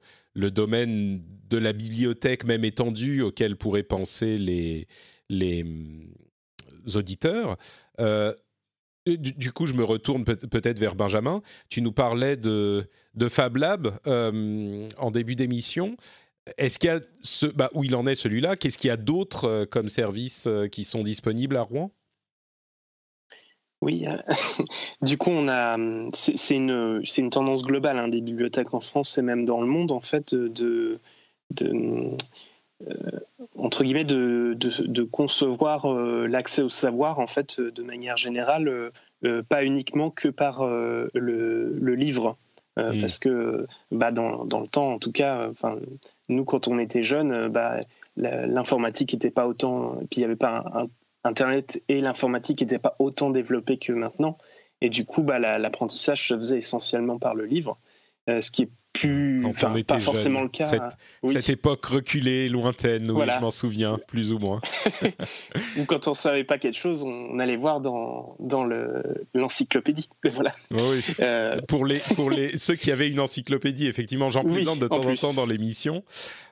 Speaker 1: domaine de la bibliothèque même étendue auquel pourraient penser les, mm, auditeurs. Euh, du, coup, je me retourne peut-être vers Benjamin. Tu nous parlais de, de Fab Lab euh, en début d'émission. Est-ce qu'il y a bah, où il en est celui-là Qu'est-ce qu'il y a d'autres euh, comme services qui sont disponibles à Rouen?
Speaker 3: Oui, euh, <laughs> du coup, on a, c'est une, une tendance globale hein, des bibliothèques en France et même dans le monde, en fait, de, de euh, entre guillemets, de, de, concevoir euh, l'accès au savoir, en fait, de manière générale, pas uniquement que par le, le, livre. Mmh. Parce que bah, dans, dans, le temps, en tout cas, enfin, nous, quand on était jeunes, bah, l'informatique n'était pas autant, puis il n'y avait pas un, Internet et l'informatique n'étaient pas autant développés que maintenant. Et du coup, bah, l'apprentissage se faisait essentiellement par le livre, euh, ce qui est plus, enfin, pas forcément le cas.
Speaker 1: Cette, époque reculée, lointaine, oui, je m'en souviens, plus ou moins. <laughs>
Speaker 3: ou quand on savait pas quelque chose, on allait voir dans, dans l'encyclopédie. <laughs> voilà.
Speaker 1: oui. Euh, pour les, pour les, <laughs> ceux qui avaient une encyclopédie, effectivement, j'en présente de temps en, temps dans l'émission.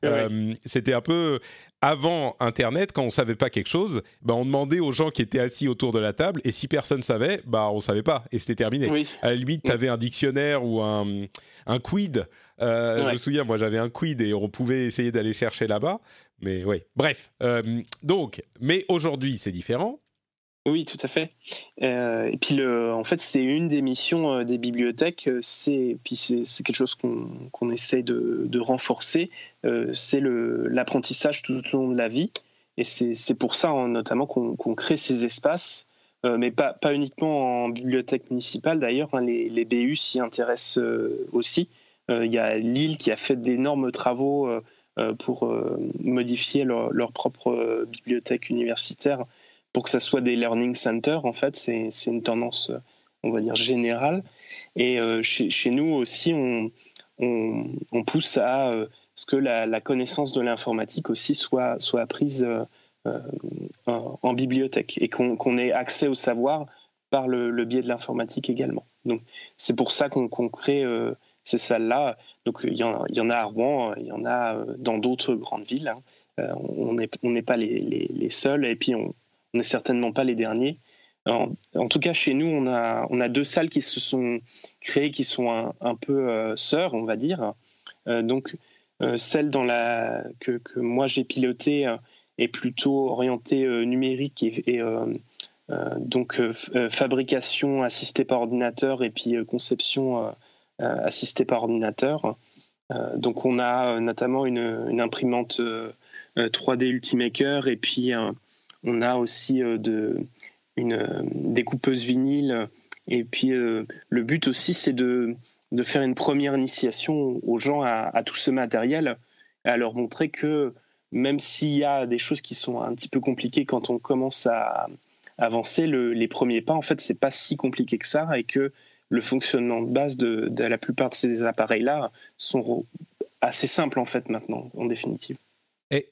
Speaker 1: Euh, c'était un peu avant Internet, quand on savait pas quelque chose, bah, on demandait aux gens qui étaient assis autour de la table, et si personne savait, bah on savait pas, et c'était terminé. À la limite, tu avais un dictionnaire ou un, un quid. Euh, je me souviens, moi j'avais un quid et on pouvait essayer d'aller chercher là-bas. Mais oui, bref. Euh, donc, mais aujourd'hui c'est différent.
Speaker 3: Oui, tout à fait. Euh, et puis, en fait, c'est une des missions euh, des bibliothèques. Euh, c'est, puis c'est, quelque chose qu'on, qu'on essaie de, de renforcer. c'est le, l'apprentissage tout au long de la vie. Et c'est, c'est pour ça, hein, notamment, qu'on, qu'on crée ces espaces. mais pas, pas uniquement en bibliothèque municipale, d'ailleurs. Hein, les, les, BU s'y intéressent aussi. Il y a Lille qui a fait d'énormes travaux pour modifier leur, leur propre bibliothèque universitaire pour que ça soit des learning centers, en fait, c'est une tendance, on va dire, générale. Et euh, chez, chez, nous aussi, on, on, pousse à euh, ce que la, connaissance de l'informatique aussi soit, soit apprise euh, en, bibliothèque et qu'on ait accès au savoir par le, biais de l'informatique également. Donc, c'est pour ça qu'on crée ces salles-là. Donc, il y, en, il y, en, a à Rouen, il y en a dans d'autres grandes villes. Hein. on n'est on pas les, les, les, seuls. Et puis, on, on n'est certainement pas les derniers. En, tout cas, chez nous, on a, deux salles qui se sont créées, qui sont un, peu euh, sœurs, on va dire. Euh, donc, euh, celle dans la, que, moi j'ai pilotée est plutôt orientée numérique et, donc fabrication assistée par ordinateur et puis conception assistée par ordinateur. donc, on a notamment une, une imprimante 3D Ultimaker et puis on a aussi euh, une euh, découpeuse vinyle. Et puis euh, le but aussi, c'est de, faire une première initiation aux gens à, tout ce matériel, à leur montrer que même s'il y a des choses qui sont un petit peu compliquées quand on commence à avancer, les premiers pas, en fait, c'est pas si compliqué que ça et que le fonctionnement de base de, de la plupart de ces appareils-là sont assez simples en fait maintenant, en définitive.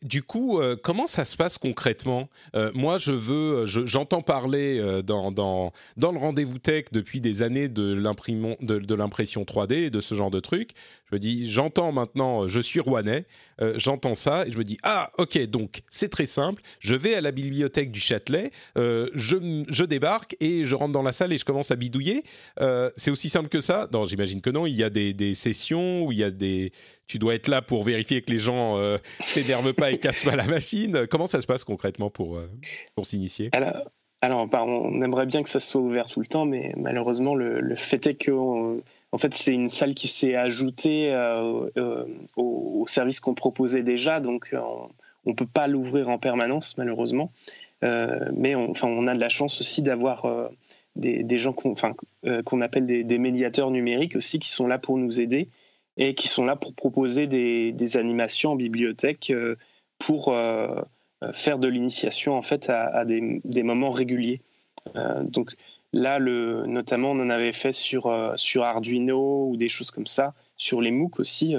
Speaker 1: Du coup, euh, comment ça se passe concrètement? Euh, Moi, je veux, j'entends parler euh, dans, dans, dans, le rendez-vous tech depuis des années de l'impression de, de 3D et de ce genre de trucs. Je me dis, j'entends maintenant, je suis rouennais, j'entends ça et je me dis, ah, ok, donc c'est très simple. Je vais à la bibliothèque du Châtelet, je, je, débarque et je rentre dans la salle et je commence à bidouiller. c'est aussi simple que ça Non, j'imagine que non. Il y a des, des sessions où il y a des tu dois être là pour vérifier que les gens euh, s'énervent pas et cassent pas la machine. Comment ça se passe concrètement pour, euh, pour s'initier?
Speaker 3: Alors, on aimerait bien que ça soit ouvert tout le temps, mais malheureusement, le, fait est que fait, c'est une salle qui s'est ajoutée euh, au, service qu'on proposait déjà, donc on ne peut pas l'ouvrir en permanence, malheureusement. mais on, enfin, on a de la chance aussi d'avoir des, gens qu'on appelle des, médiateurs numériques aussi qui sont là pour nous aider et qui sont là pour proposer des, animations en bibliothèque pour faire de l'initiation en fait à, des, moments réguliers. donc là, notamment, on en avait fait sur, sur Arduino ou des choses comme ça, sur les MOOC aussi,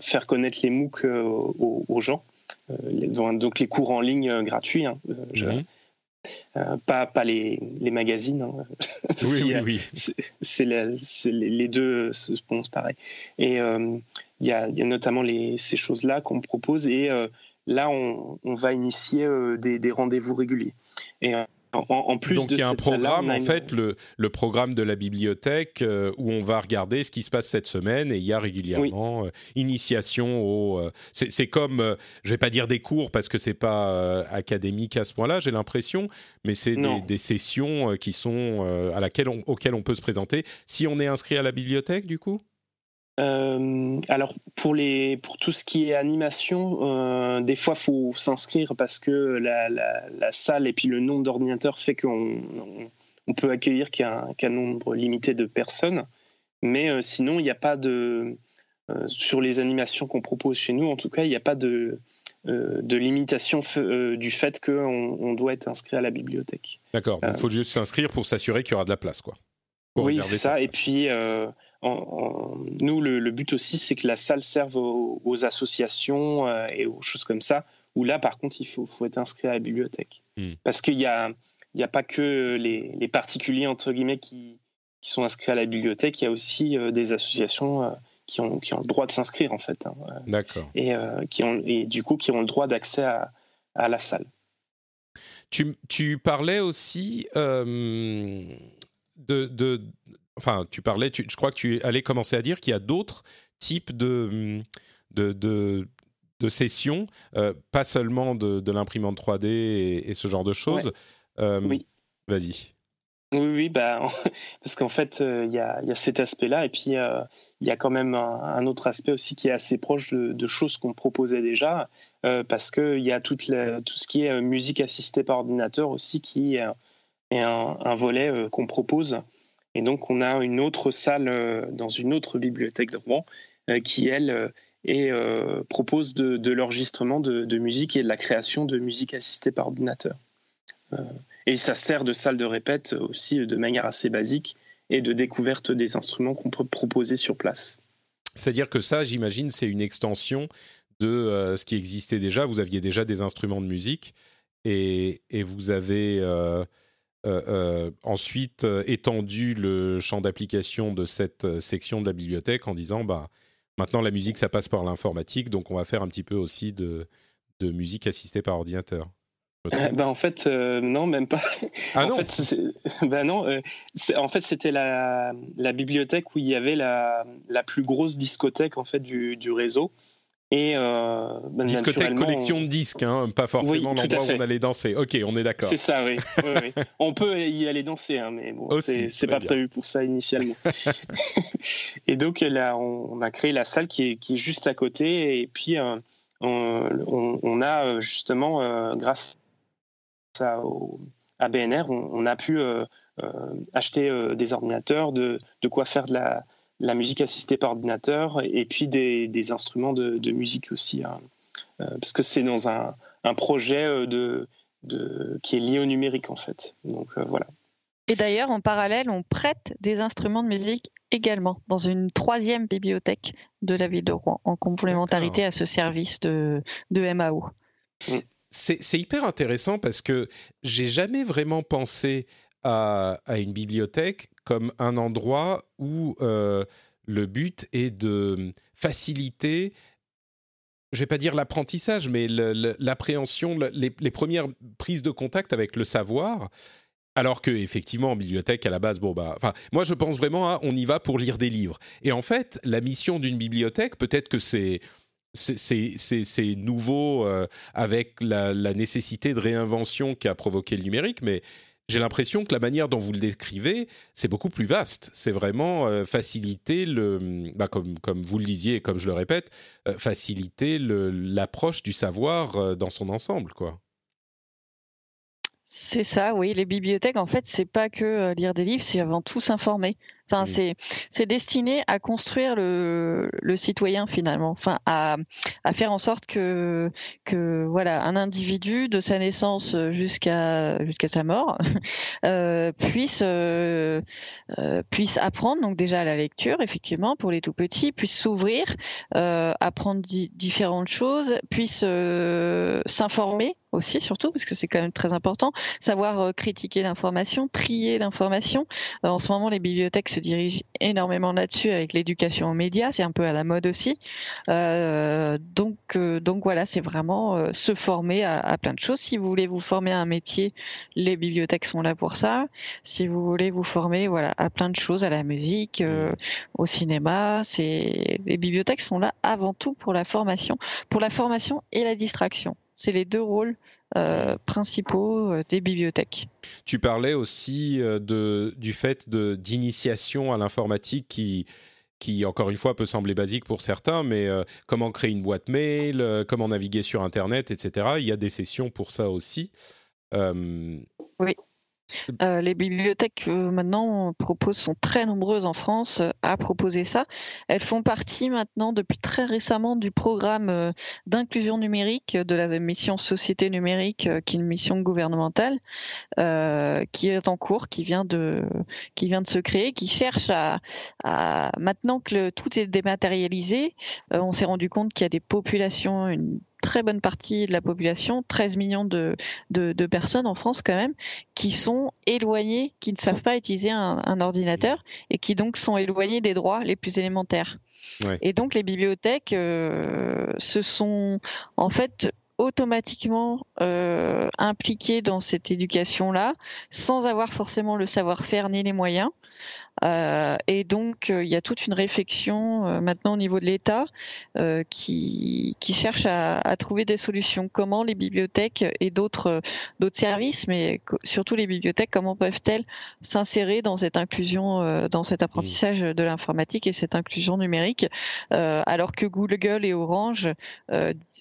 Speaker 3: faire connaître les MOOC aux, gens. donc les cours en ligne gratuits. Hein, mhm. Euh, pas, pas les, les magazines. Hein.
Speaker 1: oui, oui, oui.
Speaker 3: C'est les, deux se pensent pareil. Et euh, il y, a, y, a, notamment les, ces choses-là qu'on propose. Et euh, là, on, on, va initier des, des rendez-vous réguliers. Et en, plus
Speaker 1: Donc il y a un programme, en fait, le, le, programme de la bibliothèque euh, où on va regarder ce qui se passe cette semaine et il y a régulièrement euh, initiation au. Euh, c'est comme, je vais pas dire des cours parce que c'est pas académique à ce point-là, j'ai l'impression, mais c'est des, des, sessions qui sont à laquelle auxquelles on peut se présenter si on est inscrit à la bibliothèque, du coup?
Speaker 3: Euh, alors pour les pour tout ce qui est animation, euh, des fois faut s'inscrire parce que la, la, salle et puis le nombre d'ordinateurs fait qu'on on, peut accueillir qu'un nombre limité de personnes. Mais euh, sinon il n'y a pas de sur les animations qu'on propose chez nous, en tout cas il n'y a pas de de limitation du fait qu'on on doit être inscrit à la bibliothèque.
Speaker 1: D'accord. Il faut juste s'inscrire pour s'assurer qu'il y aura de la place, quoi.
Speaker 3: Oui, c'est ça. Et puis, nous, le, but aussi, c'est que la salle serve aux, associations euh, et aux choses comme ça, où là, par contre, il faut, faut être inscrit à la bibliothèque. Hmm. Parce qu'il n'y a, a pas que les, particuliers, entre guillemets, qui, qui, sont inscrits à la bibliothèque, il y a aussi euh, des associations euh, qui, ont, qui ont le droit de s'inscrire, en fait. Hein,
Speaker 1: D'accord.
Speaker 3: Et, qui ont, et du coup, qui ont le droit d'accès à, à, la salle.
Speaker 1: Tu, tu parlais aussi de, de, enfin, tu parlais, je crois que tu allais commencer à dire qu'il y a d'autres types de, de, de, sessions, euh, pas seulement de, l'imprimante 3D et, ce genre de choses. Euh,
Speaker 3: oui.
Speaker 1: Vas-y.
Speaker 3: Oui, oui, bah, <laughs> parce qu'en fait, euh, il y, a, y, a, cet aspect-là, et puis il y a quand même un, autre aspect aussi qui est assez proche de, choses qu'on proposait déjà, parce qu'il y a toute tout ce qui est musique assistée par ordinateur aussi, qui est, un, un, volet qu'on propose et donc, on a une autre salle euh, dans une autre bibliothèque de Rouen euh, qui, elle, euh, propose de, l'enregistrement de, musique et de la création de musique assistée par ordinateur. et ça sert de salle de répète aussi de manière assez basique et de découverte des instruments qu'on peut proposer sur place.
Speaker 1: C'est-à-dire que ça, j'imagine, c'est une extension de ce qui existait déjà. Vous aviez déjà des instruments de musique et, vous avez euh, ensuite euh, étendu le champ d'application de cette section de la bibliothèque en disant bah maintenant la musique ça passe par l'informatique donc on va faire un petit peu aussi de, de musique assistée par ordinateur.
Speaker 3: bah en fait non même pas.
Speaker 1: Ah non.
Speaker 3: bah non. en fait c'était la, la, bibliothèque où il y avait la, la plus grosse discothèque en fait du, du réseau. Et
Speaker 1: euh, ben, Discothèque, collection de disques, hein, pas forcément l'endroit où on allait danser. Ok, on est d'accord.
Speaker 3: C'est ça, oui. <laughs> On peut y aller danser, hein, mais bon, c'est pas prévu pour ça initialement. <laughs> et donc là, on, a créé la salle qui est, qui est juste à côté, et puis euh, on, a euh, justement, euh, grâce à, au, à BNR, on, a pu acheter des ordinateurs, de, de quoi faire de la la musique assistée par ordinateur et puis des, instruments de, musique aussi, hein. euh, parce que c'est dans un, projet euh, de, qui est lié au numérique en fait. Donc euh, voilà.
Speaker 2: Et d'ailleurs, en parallèle, on prête des instruments de musique également dans une troisième bibliothèque de la ville de Rouen, en complémentarité à ce service de, de MAO.
Speaker 1: Mm. C'est hyper intéressant parce que j'ai jamais vraiment pensé à, à, une bibliothèque comme un endroit où euh, le but est de faciliter je vais pas dire l'apprentissage, mais l'appréhension, les, premières prises de contact avec le savoir. Alors que effectivement en bibliothèque à la base, bon bah, enfin moi je pense vraiment à on y va pour lire des livres. Et en fait la mission d'une bibliothèque, peut-être que c'est nouveau euh, avec la, la, nécessité de réinvention qui a provoqué le numérique, mais j'ai l'impression que la manière dont vous le décrivez, c'est beaucoup plus vaste. C'est vraiment euh, faciliter le, bah, comme, comme vous le disiez et comme je le répète, euh, faciliter l'approche du savoir euh, dans son ensemble, quoi.
Speaker 2: C'est ça, oui. Les bibliothèques, en fait, c'est pas que lire des livres, c'est avant tout s'informer. Enfin, c'est c'est destiné à construire le, le citoyen finalement, enfin à, à faire en sorte que que voilà un individu de sa naissance jusqu'à jusqu'à sa mort <laughs> euh, puisse euh, euh, puisse apprendre donc déjà la lecture effectivement pour les tout petits, puisse s'ouvrir, euh, apprendre différentes choses, puisse euh, s'informer aussi surtout parce que c'est quand même très important, savoir euh, critiquer l'information, trier l'information. en ce moment, les bibliothèques se dirige énormément là-dessus avec l'éducation aux médias, c'est un peu à la mode aussi. Euh, donc, euh, donc voilà, c'est vraiment euh, se former à, plein de choses. Si vous voulez vous former à un métier, les bibliothèques sont là pour ça. Si vous voulez vous former, voilà, à plein de choses, à la musique, au cinéma, les bibliothèques sont là avant tout pour la formation, pour la formation et la distraction. C'est les deux rôles euh, principaux euh, des bibliothèques.
Speaker 1: Tu parlais aussi euh, de, du fait d'initiation à l'informatique qui, qui, encore une fois, peut sembler basique pour certains, mais comment créer une boîte mail, comment naviguer sur Internet, etc. Il y a des sessions pour ça aussi.
Speaker 2: oui. Euh, les bibliothèques euh, maintenant proposent, sont très nombreuses en France euh, à proposer ça. Elles font partie maintenant depuis très récemment du programme d'inclusion numérique de la mission Société numérique, qui est une mission gouvernementale, qui est en cours, qui vient de, qui vient de se créer, qui cherche à, maintenant que tout est dématérialisé, on s'est rendu compte qu'il y a des populations, une très bonne partie de la population, 13 millions de, de, personnes en France quand même, qui sont éloignées, qui ne savent pas utiliser un, ordinateur et qui donc sont éloignées des droits les plus élémentaires. Et donc les bibliothèques euh, se sont en fait automatiquement euh, impliquées dans cette éducation-là, sans avoir forcément le savoir-faire ni les moyens. Euh, et donc, euh, il y a toute une réflexion euh, maintenant au niveau de l'État qui, qui, cherche à, à, trouver des solutions. Comment les bibliothèques et d'autres d'autres services, mais surtout les bibliothèques, comment peuvent-elles s'insérer dans cette inclusion, dans cet apprentissage de l'informatique et cette inclusion numérique, alors que Google et Orange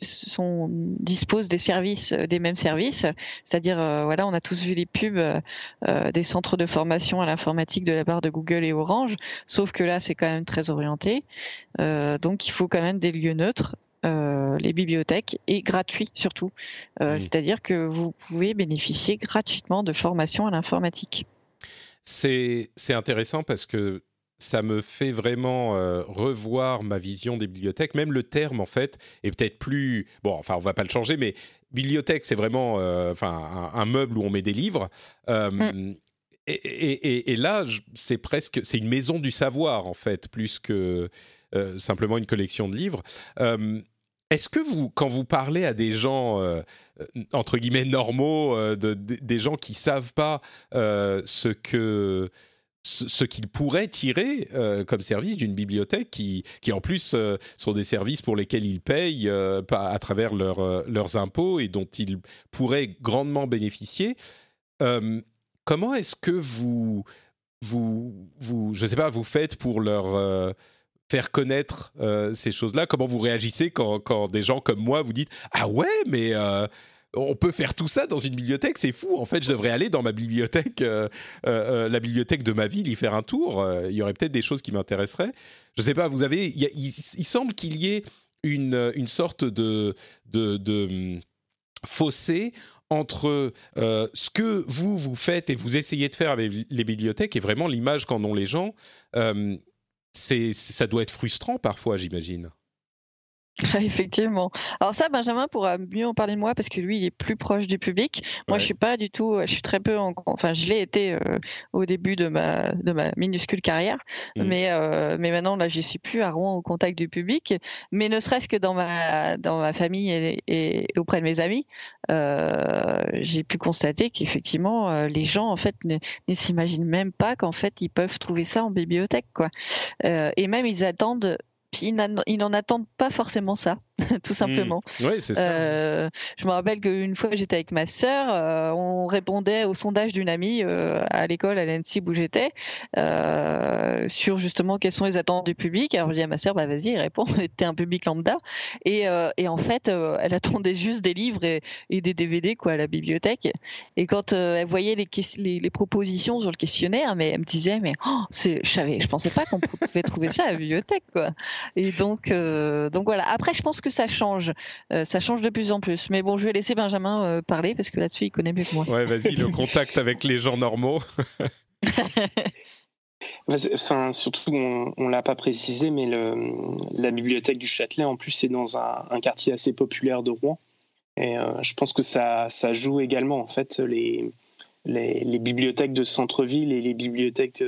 Speaker 2: sont, disposent des services, des mêmes services, c'est-à-dire voilà, on a tous vu les pubs des centres de formation à l'informatique de la part de Google et Orange, sauf que là, c'est quand même très orienté. Euh, donc, il faut quand même des lieux neutres. Euh, les bibliothèques et gratuits surtout. Euh, c'est-à-dire que vous pouvez bénéficier gratuitement de formations à l'informatique.
Speaker 1: C'est intéressant parce que ça me fait vraiment revoir ma vision des bibliothèques. Même le terme, en fait, est peut-être plus... Bon, enfin, on va pas le changer, mais bibliothèque, c'est vraiment enfin, un, meuble où on met des livres. Mm. Et, là, c'est presque, c'est une maison du savoir en fait, plus que euh, simplement une collection de livres. Euh, est-ce que vous, quand vous parlez à des gens euh, entre guillemets normaux, de, des gens qui savent pas ce que ce, qu'ils pourraient tirer comme service d'une bibliothèque, qui, qui en plus sont des services pour lesquels ils payent à travers leurs impôts et dont ils pourraient grandement bénéficier. Comment est-ce que vous, vous, vous, je sais pas, vous faites pour leur euh, faire connaître euh, ces choses-là? Comment vous réagissez quand, quand, des gens comme moi vous dites Ah ouais, mais euh, on peut faire tout ça dans une bibliothèque, c'est fou. En fait, je devrais aller dans ma bibliothèque, la bibliothèque de ma ville, y faire un tour. Il y aurait peut-être des choses qui m'intéresseraient. Je sais pas, vous avez. Il, semble qu'il y ait une, une sorte de, de, hum, fossé entre euh, ce que vous, vous faites et vous essayez de faire avec les bibliothèques et vraiment l'image qu'en ont les gens. Euh, ça doit être frustrant parfois, j'imagine. <laughs>
Speaker 2: Effectivement. Alors ça, Benjamin pourra mieux en parler de moi parce que lui, il est plus proche du public. Moi, je suis pas du tout. Je suis très peu. En, enfin, je l'ai été euh, au début de ma de ma minuscule carrière, mmh. mais euh, mais maintenant là, je suis plus à Rouen au contact du public. Mais ne serait-ce que dans ma dans ma famille et, auprès de mes amis, euh, j'ai pu constater qu'effectivement, les gens en fait ne, ne s'imaginent même pas qu'en fait ils peuvent trouver ça en bibliothèque, quoi. et même ils attendent ils n'en attendent pas forcément ça. <laughs> tout simplement.
Speaker 1: Mmh. Oui, c'est ça.
Speaker 2: Euh, je me rappelle qu'une fois j'étais avec ma sœur, euh, on répondait au sondage d'une amie euh, à l'école, à l'ENSI où j'étais, sur justement quelles sont les attentes du public. Alors je dis à ma sœur, bah vas-y, réponds, <laughs> t'es un public lambda. Et, et en fait, elle attendait juste des livres et, des DVD quoi, à la bibliothèque. Et quand elle voyait les, les, propositions sur le questionnaire, mais elle me disait, mais oh, je savais, je pensais pas qu'on pouvait trouver ça à la bibliothèque. Quoi. Et donc, donc voilà. Après, je pense que ça change. Euh, ça change de plus en plus. Mais bon, je vais laisser Benjamin euh, parler parce que là-dessus, il connaît mieux que moi.
Speaker 1: Ouais, vas-y, le contact avec les gens normaux. <laughs>
Speaker 3: Enfin, surtout, on ne l'a pas précisé, mais le, la bibliothèque du Châtelet, en plus, c'est dans un, quartier assez populaire de Rouen. Et euh, je pense que ça, ça joue également, en fait, les, les, bibliothèques de centre-ville et les bibliothèques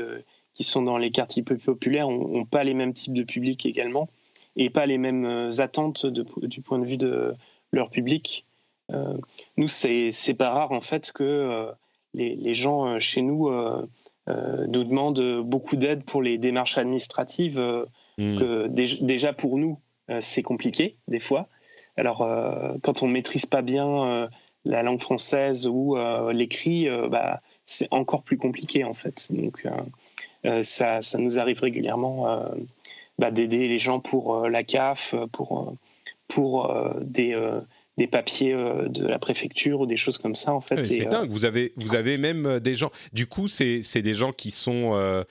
Speaker 3: qui sont dans les quartiers peu populaires n'ont pas les mêmes types de publics également et pas les mêmes euh, attentes du point de vue de leur public. Euh, nous, c'est pas rare en fait que euh, les, gens chez nous nous demandent beaucoup d'aide pour les démarches administratives, parce hmm. que déjà pour nous, c'est compliqué des fois. Alors, quand on maîtrise pas bien la langue française ou l'écrit, bah, c'est encore plus compliqué en fait. Donc, ça, ça, nous arrive régulièrement bah, d'aider les gens pour euh, la CAF, pour, euh, pour euh, des des papiers de la préfecture ou des choses comme ça en fait.
Speaker 1: c'est dingue. Vous avez vous avez même des gens. Du coup, c'est des gens qui sont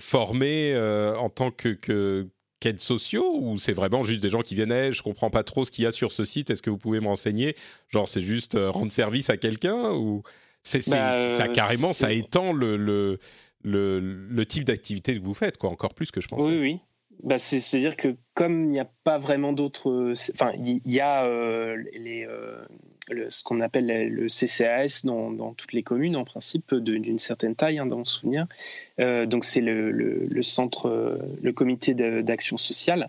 Speaker 1: formés en tant que, que qu'aides sociaux ou c'est vraiment juste des gens qui viennent Je je comprends pas trop ce qu'il y a sur ce site. Est-ce que vous pouvez me renseigner Genre c'est juste rendre service à quelqu'un ou c'est bah, ça carrément ça étend le le, le, le type d'activité que vous faites quoi encore plus que je pensais.
Speaker 3: Oui oui bah C'est-à-dire que comme il n'y a pas vraiment d'autres... Enfin, il y, a euh, les, euh, le, ce qu'on appelle le CCAS dans, dans, toutes les communes, en principe, d'une certaine taille, hein, dans mon souvenir. Euh, donc c'est le, le, centre, le comité d'action sociale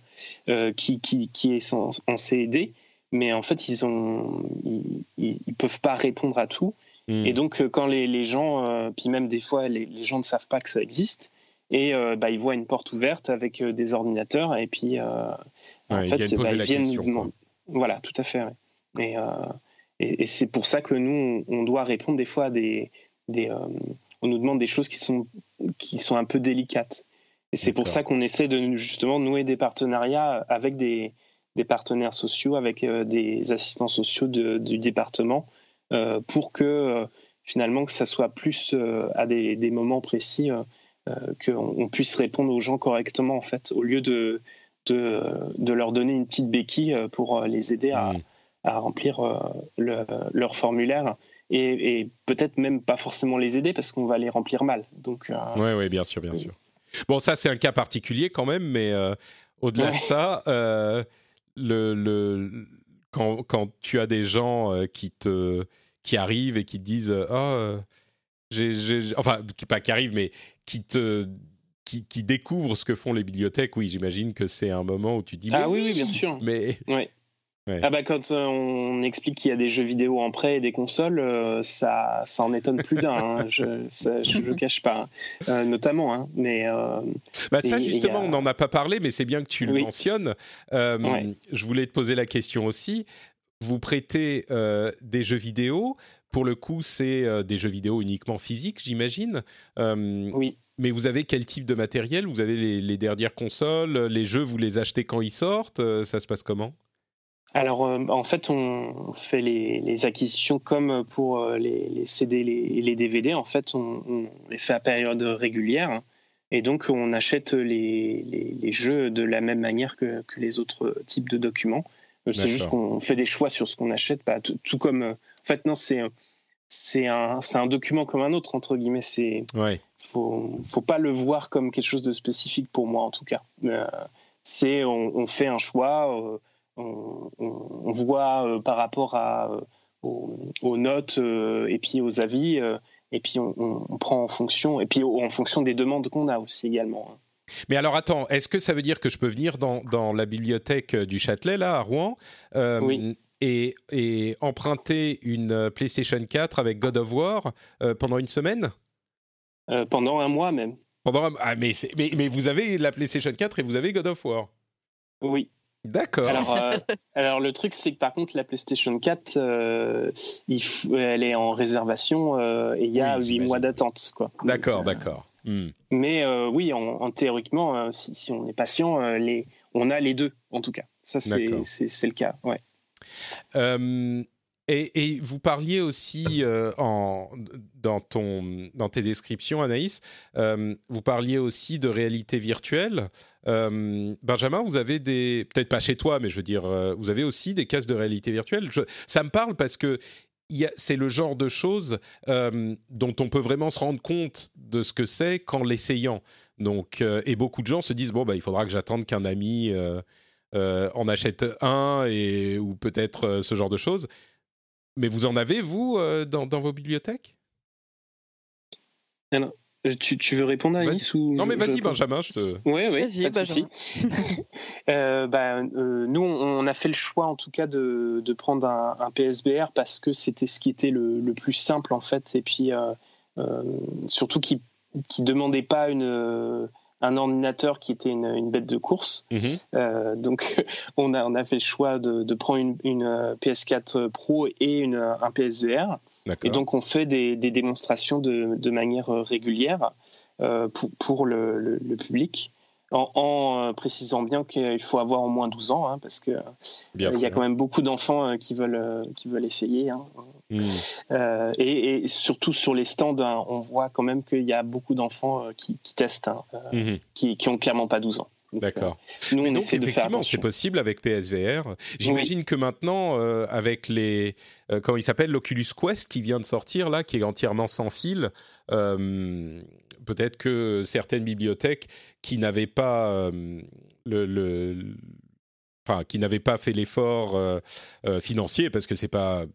Speaker 3: qui, qui, qui, est en, en, CED. Mais en fait, ils ont, ils, ils peuvent pas répondre à tout. Hmm. Et donc, quand les, les gens, puis même des fois, les, les, gens ne savent pas que ça existe, et euh, bah, ils voient une porte ouverte avec euh, des ordinateurs et puis euh,
Speaker 1: en fait bah, ils viennent
Speaker 3: voilà tout à fait et, et, c'est pour ça que nous on, doit répondre des fois à des, des on nous demande des choses qui sont qui sont un peu délicates. Et c'est pour ça qu'on essaie de justement nouer des partenariats avec des, des partenaires sociaux avec des assistants sociaux du département pour que finalement que ça soit plus à des, des moments précis euh, qu'on puisse répondre aux gens correctement, en fait, au lieu de, de, leur donner une petite béquille euh, pour euh, les aider à, mm. remplir leur formulaire et, peut-être même pas forcément les aider parce qu'on va les remplir mal. Donc,
Speaker 1: oui, oui, bien sûr, bien sûr. Bon, ça, c'est un cas particulier quand même, mais au-delà de ça, le, le, quand, quand, tu as des gens qui, te, qui arrivent et qui te disent Ah, enfin, pas qui arrivent, mais qui te qui, qui, découvrent ce que font les bibliothèques, oui, j'imagine que c'est un moment où tu dis.
Speaker 3: Ah oui, oui, bien sûr.
Speaker 1: Mais.
Speaker 3: Ouais. Ah bah quand euh, on explique qu'il y a des jeux vidéo en prêt et des consoles, euh, ça, ça en étonne plus d'un. Hein. je ne le cache pas, hein. euh, notamment. Hein. Mais
Speaker 1: bah ça justement, on n'en a pas parlé, mais c'est bien que tu le mentionnes. Je voulais te poser la question aussi. Vous prêtez des jeux vidéo, pour le coup, c'est euh, des jeux vidéo uniquement physiques, j'imagine.
Speaker 3: Euh, oui.
Speaker 1: Mais vous avez quel type de matériel? Vous avez les, dernières consoles Les jeux, vous les achetez quand ils sortent euh, Ça se passe comment?
Speaker 3: Alors, en fait, on fait les, acquisitions comme pour les, CD et les, DVD. En fait, on, les fait à période régulière. Et donc, on achète les, jeux de la même manière que, les autres types de documents. C'est juste qu'on fait des choix sur ce qu'on achète, pas tout, comme en fait, non, c'est c'est un, un, document comme un autre, entre guillemets. C'est,
Speaker 1: ouais.
Speaker 3: faut, faut pas le voir comme quelque chose de spécifique pour moi, en tout cas. Euh, c'est, on, fait un choix, euh, on, on, voit euh, par rapport à, aux, notes et puis aux avis, et puis on, prend en fonction, et puis en fonction des demandes qu'on a aussi également. Hein.
Speaker 1: Mais alors attends, est-ce que ça veut dire que je peux venir dans, dans la bibliothèque du Châtelet, là, à Rouen
Speaker 3: Oui
Speaker 1: et, emprunter une euh, PlayStation 4 avec God of War euh, pendant une semaine?
Speaker 3: Euh, Pendant un mois même.
Speaker 1: Pendant ah, mais, mais, mais, vous avez la PlayStation 4 et vous avez God of War
Speaker 3: Oui.
Speaker 1: D'accord.
Speaker 3: Alors, euh, <laughs> alors, le truc, c'est que par contre, la PlayStation 4, euh, il elle est en réservation euh, et il y a
Speaker 1: Oui,
Speaker 3: 8 mois d'attente. quoi.
Speaker 1: D'accord,
Speaker 3: euh,
Speaker 1: d'accord. Hmm.
Speaker 3: Mais euh, oui, en, en théoriquement, si, si on est patient, les, on a les deux, en tout cas. Ça, c'est le cas. Ouais.
Speaker 1: Euh, et, et vous parliez aussi euh, en, dans, ton, dans tes descriptions, Anaïs, euh, vous parliez aussi de réalité virtuelle. Euh, Benjamin, vous avez des, peut-être pas chez toi, mais je veux dire, euh, vous avez aussi des cases de réalité virtuelle. Je- ça me parle parce que c'est le genre de choses euh, dont on peut vraiment se rendre compte de ce que c'est qu'en l'essayant. Donc, euh, et beaucoup de gens se disent bon, bah, il faudra que j'attende qu'un ami euh, en achète un et ou peut-être ce genre de choses. Mais vous en avez vous dans, dans vos bibliothèques?
Speaker 3: Euh, Tu, tu veux répondre à. Alice ou
Speaker 1: Non, mais vas-y,
Speaker 3: je-
Speaker 1: Benjamin, je te.
Speaker 3: Oui, oui,
Speaker 2: Vas-y,
Speaker 3: pas de souci. <laughs> Euh, bah, euh, nous, on a fait le choix, en tout cas, de, de prendre un, un PSVR parce que c'était ce qui était le, le plus simple, en fait, et puis euh, euh, surtout qui qui demandait pas une, euh, un ordinateur qui était une, une bête de course.
Speaker 1: Mhm.
Speaker 3: Euh, donc, <laughs> on a, on a fait le choix de, de prendre une, une, euh, PS4 Pro et une, un PSVR. Et donc, on fait des, des démonstrations de, de manière euh, régulière euh, pour, pour le, le- le public, en, en, euh, précisant bien qu'il faut avoir au moins 12 ans, hein, parce qu'il
Speaker 1: Bien
Speaker 3: il y a quand même beaucoup d'enfants qui, veulent, qui veulent essayer. hein. Euh, et, et surtout sur les stands, hein, on voit quand même qu'il y a beaucoup d'enfants qui, qui testent,
Speaker 1: Mhm.
Speaker 3: qui, qui ont clairement pas 12 ans.
Speaker 1: D'accord.
Speaker 3: euh, nous,
Speaker 1: Mais
Speaker 3: on
Speaker 1: donc
Speaker 3: essaie de faire
Speaker 1: effectivement, c'est possible avec PSVR. J'imagine que maintenant, euh, avec les, euh, comment il s'appelle, l'Oculus Quest qui vient de sortir là, qui est entièrement sans fil, euh, peut-être que certaines bibliothèques qui n'avaient pas le, le- enfin, qui n'avaient pas fait l'effort financier parce que c'est pas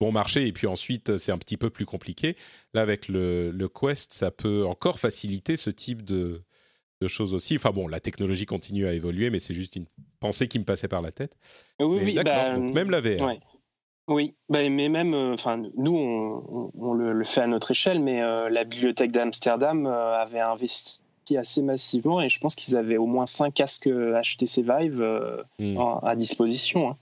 Speaker 1: bon marché et puis ensuite c'est un petit peu plus compliqué. Là, avec le, le Quest, ça peut encore faciliter ce type de de choses aussi. Enfin bon, la technologie continue à évoluer, mais c'est juste une pensée qui me passait par la tête.
Speaker 3: Oui,
Speaker 1: Mais
Speaker 3: oui,
Speaker 1: d'accord,
Speaker 3: bah,
Speaker 1: donc même la VR.
Speaker 3: ouais. Oui, bah, mais même, euh, enfin, nous, on, on- on le, le fait à notre échelle, mais euh, la bibliothèque d'Amsterdam euh, avait investi assez massivement et je pense qu'ils avaient au moins 5 casques HTC Vive
Speaker 1: Hmm.
Speaker 3: à disposition. hein.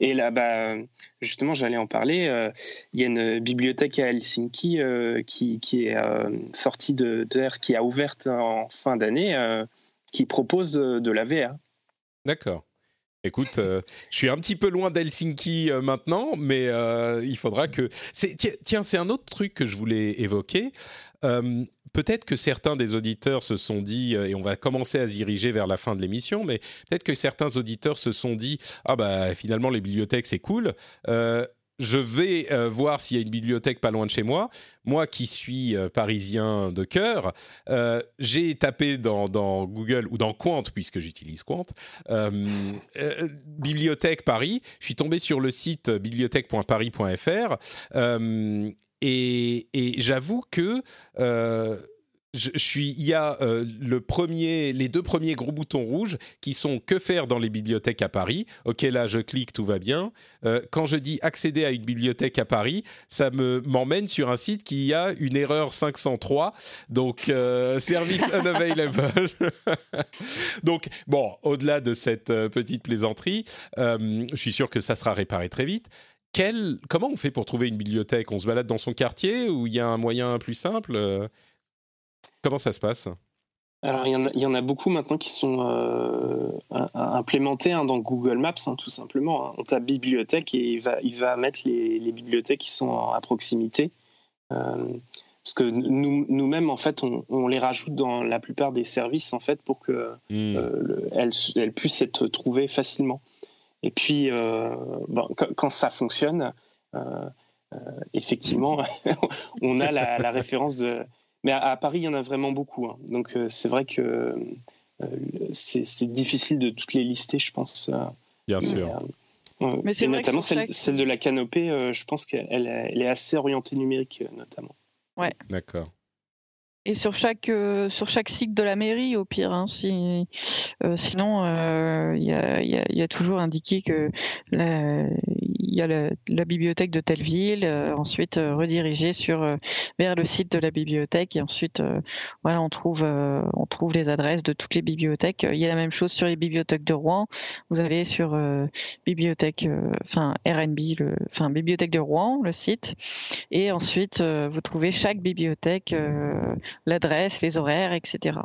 Speaker 3: Et là, bah, justement, j'allais en parler. euh, Il y a une bibliothèque à Helsinki euh, qui, est euh, sortie de, de qui a ouverte en fin d'année, qui propose de la VR.
Speaker 1: D'accord. Écoute, je suis un petit peu loin d'Helsinki maintenant, mais il faudra que. tiens, c'est un autre truc que je voulais évoquer. Peut-être que certains des auditeurs se sont dit, euh, et on va commencer à se diriger vers la fin de l'émission, mais peut-être que certains auditeurs se sont dit, ah bah finalement les bibliothèques c'est cool. Euh, je vais euh, voir s'il y a une bibliothèque pas loin de chez moi. Moi qui suis parisien de cœur, j'ai tapé dans, dans Google ou dans Quant, puisque j'utilise Quant, Bibliothèque Paris. Je suis tombé sur le site bibliothèque.paris.fr et, j'avoue que euh, il y a euh, le premier, les deux premiers gros boutons rouges qui sont que faire dans les bibliothèques à Paris. Ok, là je clique, tout va bien. Euh, quand je dis accéder à une bibliothèque à Paris, ça me m'emmène sur un site qui a une erreur 503, donc <laughs> service unavailable. <laughs> donc bon, au-delà de cette petite plaisanterie, je suis sûr que ça sera réparé très vite. Quel, comment on fait pour trouver une bibliothèque? On se balade dans son quartier ou il y a un moyen plus simple Euh, Comment ça se passe?
Speaker 3: Alors, il y, en a, il y en a beaucoup maintenant qui sont euh, im- implémentés hein, dans Google Maps, hein, tout simplement. hein. On tape bibliothèque et il va, il va mettre les, les bibliothèques qui sont à proximité. Euh, parce que nous- nous-mêmes, en fait, on, on les rajoute dans la plupart des services, en fait, pour que
Speaker 1: Hmm.
Speaker 3: euh, le- elles, elles puissent être trouvées facilement. Et puis, euh, bon, quand, quand ça fonctionne, euh, euh, effectivement, <laughs> on a la, la référence de. Mais à, à Paris, il y en a vraiment beaucoup. hein. Donc, euh, c'est vrai que euh, c'est difficile de toutes les lister, je pense. euh,
Speaker 1: Bien sûr.
Speaker 3: euh, ouais.
Speaker 2: Mais
Speaker 3: Et notamment celle, de la canopée, euh, je pense qu'elle elle est assez orientée numérique, euh, notamment.
Speaker 1: D'accord.
Speaker 2: Et sur chaque, euh, sur chaque site de la mairie, au pire. hein, si, euh, sinon, euh, il y, a, y y a toujours indiqué que là, il y a la, bibliothèque de telle ville, ensuite rediriger sur vers le site de la bibliothèque et ensuite voilà on trouve on trouve les adresses de toutes les bibliothèques. Il y a la même chose sur les bibliothèques de Rouen. Vous allez sur bibliothèque enfin RNB le enfin bibliothèque de Rouen le site et ensuite vous trouvez chaque bibliothèque l'adresse, les horaires, etc.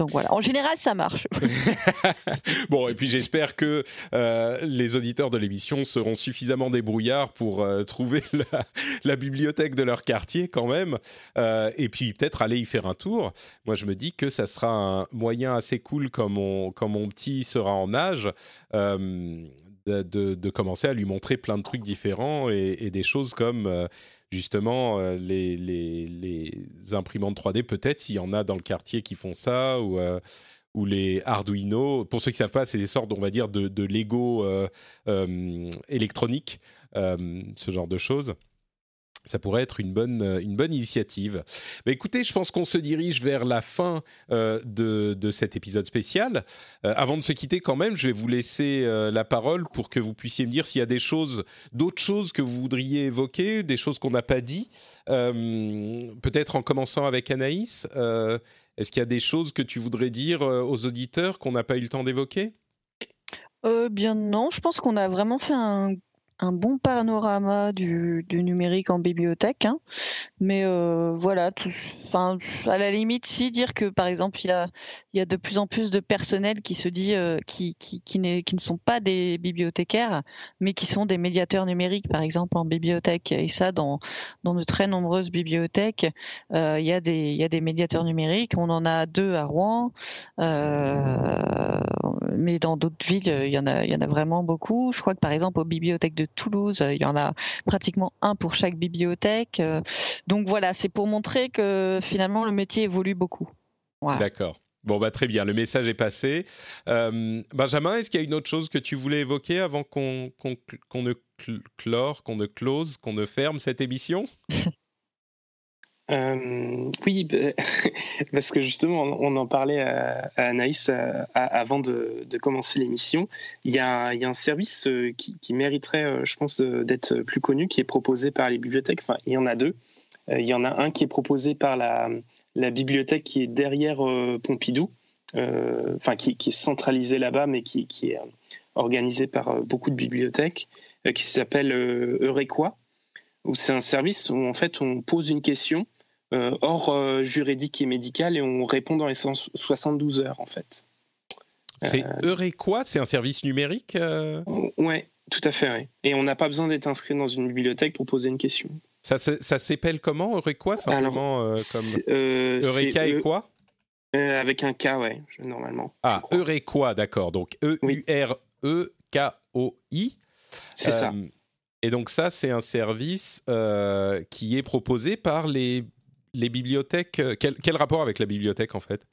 Speaker 2: Donc voilà, en général, ça marche. <laughs> <laughs>
Speaker 1: bon, et puis j'espère que euh, les auditeurs de l'émission seront suffisamment débrouillards pour euh, trouver <laughs> la, bibliothèque de leur quartier quand même, euh, et puis peut-être aller y faire un tour. Moi, je me dis que ça sera un moyen assez cool quand mon, quand mon petit sera en âge. De, commencer à lui montrer plein de trucs différents et, et des choses comme justement euh, les, imprimantes 3D, peut-être s'il y en a dans le quartier qui font ça, ou, euh, les Arduino. Pour ceux qui ne savent pas, c'est des sortes, on va dire, de, de Lego euh, électroniques, ce genre de choses ça pourrait être une bonne, euh, une bonne initiative. Mais écoutez, je pense qu'on se dirige vers la fin euh, de, de, cet épisode spécial. Euh, avant de se quitter quand même, je vais vous laisser la parole pour que vous puissiez me dire s'il y a des choses, d'autres choses que vous voudriez évoquer, des choses qu'on n'a pas dit. Peut-être en commençant avec Anaïs. Est-ce qu'il y a des choses que tu voudrais dire aux auditeurs qu'on n'a pas eu le temps d'évoquer?
Speaker 2: Bien non, je pense qu'on a vraiment fait un un bon panorama du, numérique en bibliothèque. Hein. Mais euh, voilà, à la limite, si dire que par exemple, il y a, de plus en plus de personnel qui se dit euh, qui, qui, ne sont pas des bibliothécaires, mais qui sont des médiateurs numériques, par exemple, en bibliothèque. Et ça, dans, dans de très nombreuses bibliothèques, euh, il, y y a des médiateurs numériques. On en a deux à Rouen, mais dans d'autres villes, il y, en a, il y en a vraiment beaucoup. Je crois que par exemple, aux bibliothèques de Toulouse. Euh, il y en a pratiquement un pour chaque bibliothèque. Euh, donc voilà, c'est pour montrer que finalement le métier évolue beaucoup.
Speaker 1: D'accord. Bon, bah, très bien, le message est passé. Euh, Benjamin, est-ce qu'il y a une autre chose que tu voulais évoquer avant qu'on ne clore, qu'on ne close, qu'on ne ferme cette émission? <laughs>
Speaker 3: Euh, oui, bah, <laughs> parce que justement, on en parlait à, Anaïs euh, avant de, commencer l'émission. Il, y a un service euh, qui, mériterait, je pense, d'être plus connu, qui est proposé par les bibliothèques. Enfin, il y en a deux. Il y en a un qui est proposé par la, bibliothèque qui est derrière Pompidou, enfin, qui, est centralisé là-bas, mais qui, est organisé par beaucoup de bibliothèques, qui s'appelle Eurequa où c'est un service où en fait on pose une question euh, hors euh, juridique et médical et on répond dans les 72 heures en fait.
Speaker 1: C'est euh, quoi C'est un service numérique
Speaker 3: Ouais, tout à fait. Et on n'a pas besoin d'être inscrit dans une bibliothèque pour poser une question.
Speaker 1: Ça, ça s'appelle comment Eurequoi Simplement comme Eureka et quoi?
Speaker 3: Avec un K, ouais, normalement.
Speaker 1: Ah, Eurequoi, d'accord. Donc E-U-R-E-K-O-I.
Speaker 3: C'est ça.
Speaker 1: Et donc ça, c'est un service qui est proposé par les les bibliothèques, euh, quel, rapport avec la bibliothèque en fait?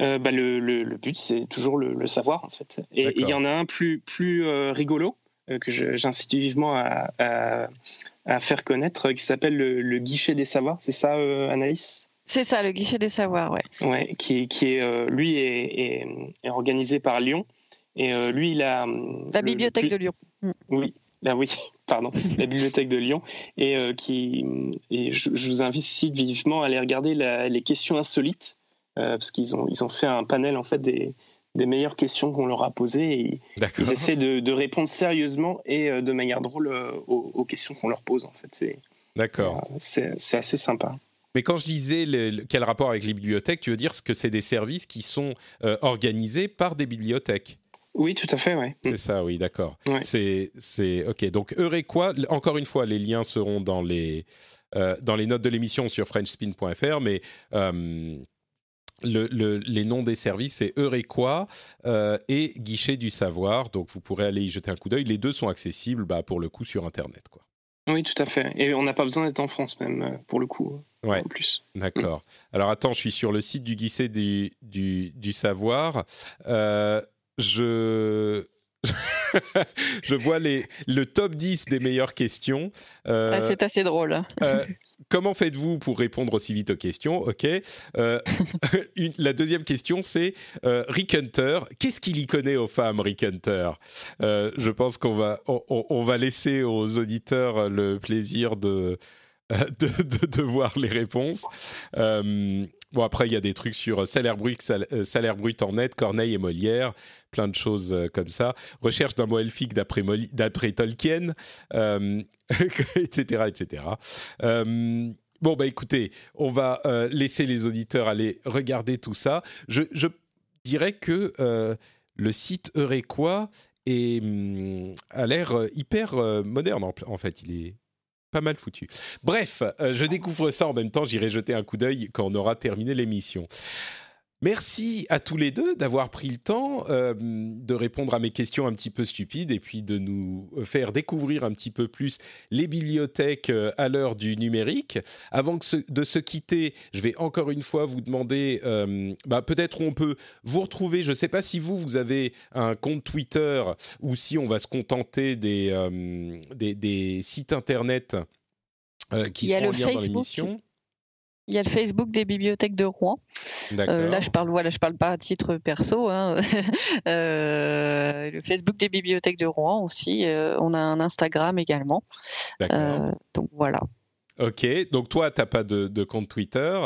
Speaker 3: Euh, bah, le, but, c'est toujours le, savoir en fait. Et il y en a un plus, plus euh, rigolo que j'incite vivement à, faire connaître qui s'appelle le, guichet des savoirs. C'est ça, Anaïs?
Speaker 2: C'est ça, le guichet des savoirs, ouais.
Speaker 3: Ouais, qui, qui est, lui est, organisé par Lyon. Et lui, il a.
Speaker 2: La bibliothèque de Lyon.
Speaker 3: Oui, ah oui, pardon, <laughs> la bibliothèque de Lyon, et euh, qui, et je, vous invite vivement à aller regarder les questions insolites, euh, parce qu'ils ont, ils ont fait un panel en fait des, des meilleures questions qu'on leur a posées, et ils essaient de, répondre sérieusement et euh, de manière drôle aux, questions qu'on leur pose en fait. C'est,
Speaker 1: D'accord.
Speaker 3: c'est, assez sympa.
Speaker 1: Mais quand je disais quel rapport avec les bibliothèques, tu veux dire que c'est des services qui sont organisés par des bibliothèques?
Speaker 3: Oui, tout à fait, ouais.
Speaker 1: C'est ça, oui, d'accord. C'est, c'est ok. Donc Eurequoi, encore une fois, les liens seront dans les euh, dans les notes de l'émission sur FrenchSpin.fr, mais euh, le, les noms des services, c'est Eurequoi euh, et Guichet du Savoir. Donc vous pourrez aller y jeter un coup d'œil. Les deux sont accessibles, bah, pour le coup, sur Internet, quoi.
Speaker 3: Oui, tout à fait. Et on n'a pas besoin d'être en France même, pour le coup.
Speaker 1: Ouais.
Speaker 3: En plus.
Speaker 1: D'accord. Alors attends, je suis sur le site du Guichet du, du, du Savoir je. <laughs> je vois les, le top 10 des meilleures questions.
Speaker 2: Ah, c'est assez drôle.
Speaker 1: comment faites-vous pour répondre aussi vite aux questions? Ok. <laughs> la deuxième question, c'est Rick Hunter. Qu'est-ce qu'il y connaît aux femmes, Rick Hunter? Je pense qu'on va, on, va laisser aux auditeurs le plaisir de, <laughs> de, de, voir les réponses. Bon, après, il y a des trucs sur salaire brut, salaire brut en net, Corneille et Molière, plein de choses euh, comme ça. Recherche d'un mot elfique d'après, Tolkien, euh, <laughs> etc. etc. Euh, bon, bah écoutez, on va laisser les auditeurs aller regarder tout ça. Je, dirais que le site Eurequois hum, a l'air hyper moderne, en fait. Il est mal foutu. Bref, euh, je découvre ça en même temps, j'irai jeter un coup d'œil quand on aura terminé l'émission. Merci à tous les deux d'avoir pris le temps euh, de répondre à mes questions un petit peu stupides et puis de nous faire découvrir un petit peu plus les bibliothèques euh, à l'heure du numérique. Avant de se quitter, je vais encore une fois vous demander, euh, bah, peut-être on peut vous retrouver, je ne sais pas si vous, vous avez un compte Twitter ou si on va se contenter des, des, des, sites Internet qui sont en lien dans l'émission.
Speaker 2: Il y a le Facebook des bibliothèques de Rouen. Euh, là, je parle, voilà, je parle pas à titre perso. Hein. <laughs> euh, le Facebook des bibliothèques de Rouen aussi. Euh, on a un Instagram également. Donc voilà.
Speaker 1: Ok. Donc toi, tu n'as pas de, de, compte Twitter.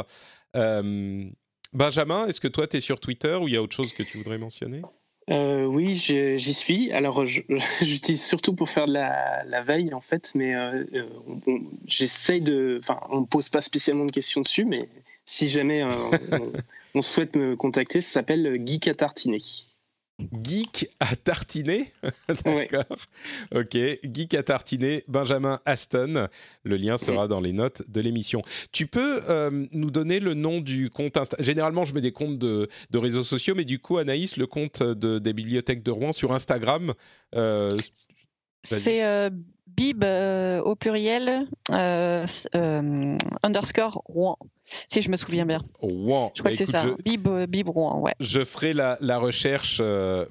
Speaker 1: Benjamin, est-ce que toi, tu es sur Twitter ou il y a autre chose que tu voudrais mentionner?
Speaker 3: Euh, oui, j'y suis. Alors, <laughs> j'utilise surtout pour faire de la, veille, en fait, mais euh, euh, j'essaye de. Enfin, on ne pose pas spécialement de questions dessus, mais si jamais <laughs> on, souhaite me contacter, ça s'appelle Geek à tartiner.
Speaker 1: Geek à tartiner <laughs> D'accord. Ok, Geek à tartiner, Benjamin Aston. Le lien sera dans les notes de l'émission. Tu peux euh, nous donner le nom du compte Instagram Généralement, je mets des comptes de, réseaux sociaux, mais du coup, Anaïs, le compte des bibliothèques de Rouen sur Instagram,
Speaker 2: euh, c'est euh, bib euh, au pluriel euh, underscore Rouen, si je me souviens bien.
Speaker 1: Rouen.
Speaker 2: Je crois que c'est ça. Bib, bib Rouen, ouais.
Speaker 1: Je ferai la, la recherche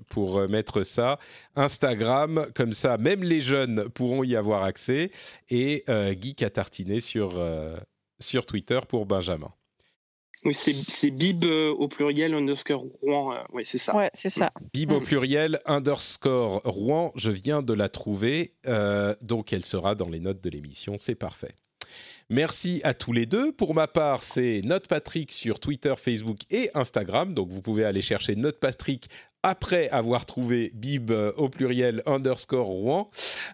Speaker 1: pour mettre ça. Instagram, comme ça, même les jeunes pourront y avoir accès. Et Geek à tartiner sur, sur Twitter pour Benjamin.
Speaker 3: Oui, c'est bib euh, au pluriel underscore Rouen. Euh, oui, c'est ça.
Speaker 2: Ouais, c'est ça.
Speaker 1: Bib au mm. pluriel underscore Rouen. Je viens de la trouver. Euh, donc, elle sera dans les notes de l'émission. C'est parfait. Merci à tous les deux. Pour ma part, c'est Note Patrick sur Twitter, Facebook et Instagram. Donc vous pouvez aller chercher Note Patrick après avoir trouvé bib euh, au pluriel underscore Rouen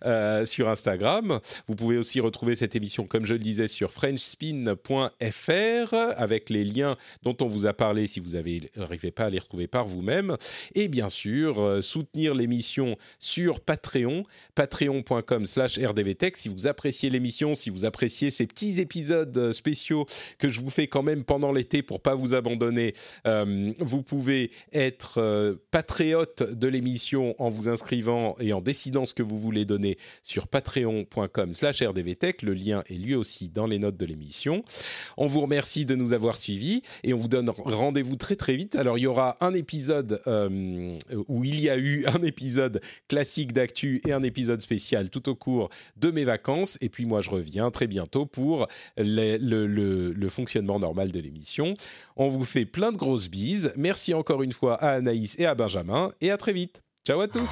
Speaker 1: euh, sur Instagram. Vous pouvez aussi retrouver cette émission, comme je le disais, sur frenchspin.fr avec les liens dont on vous a parlé si vous n'arrivez pas à les retrouver par vous-même. Et bien sûr, euh, soutenir l'émission sur Patreon, patreon.com slash rdvtech. Si vous appréciez l'émission, si vous appréciez ces petits épisodes spéciaux que je vous fais quand même pendant l'été pour pas vous abandonner, vous pouvez être patriote de l'émission en vous inscrivant et en décidant ce que vous voulez donner sur patreon.com slash rdvtech. Le lien est lui aussi dans les notes de l'émission. On vous remercie de nous avoir suivis et on vous donne rendez-vous très très vite. Alors il y aura un épisode euh, où il y a eu un épisode classique d'actu et un épisode spécial tout au cours de mes vacances. Et puis moi je reviens très bientôt pour le, le fonctionnement normal de l'émission. On vous fait plein de grosses bises. Merci encore une fois à Anaïs et à Et à très vite. Ciao à tous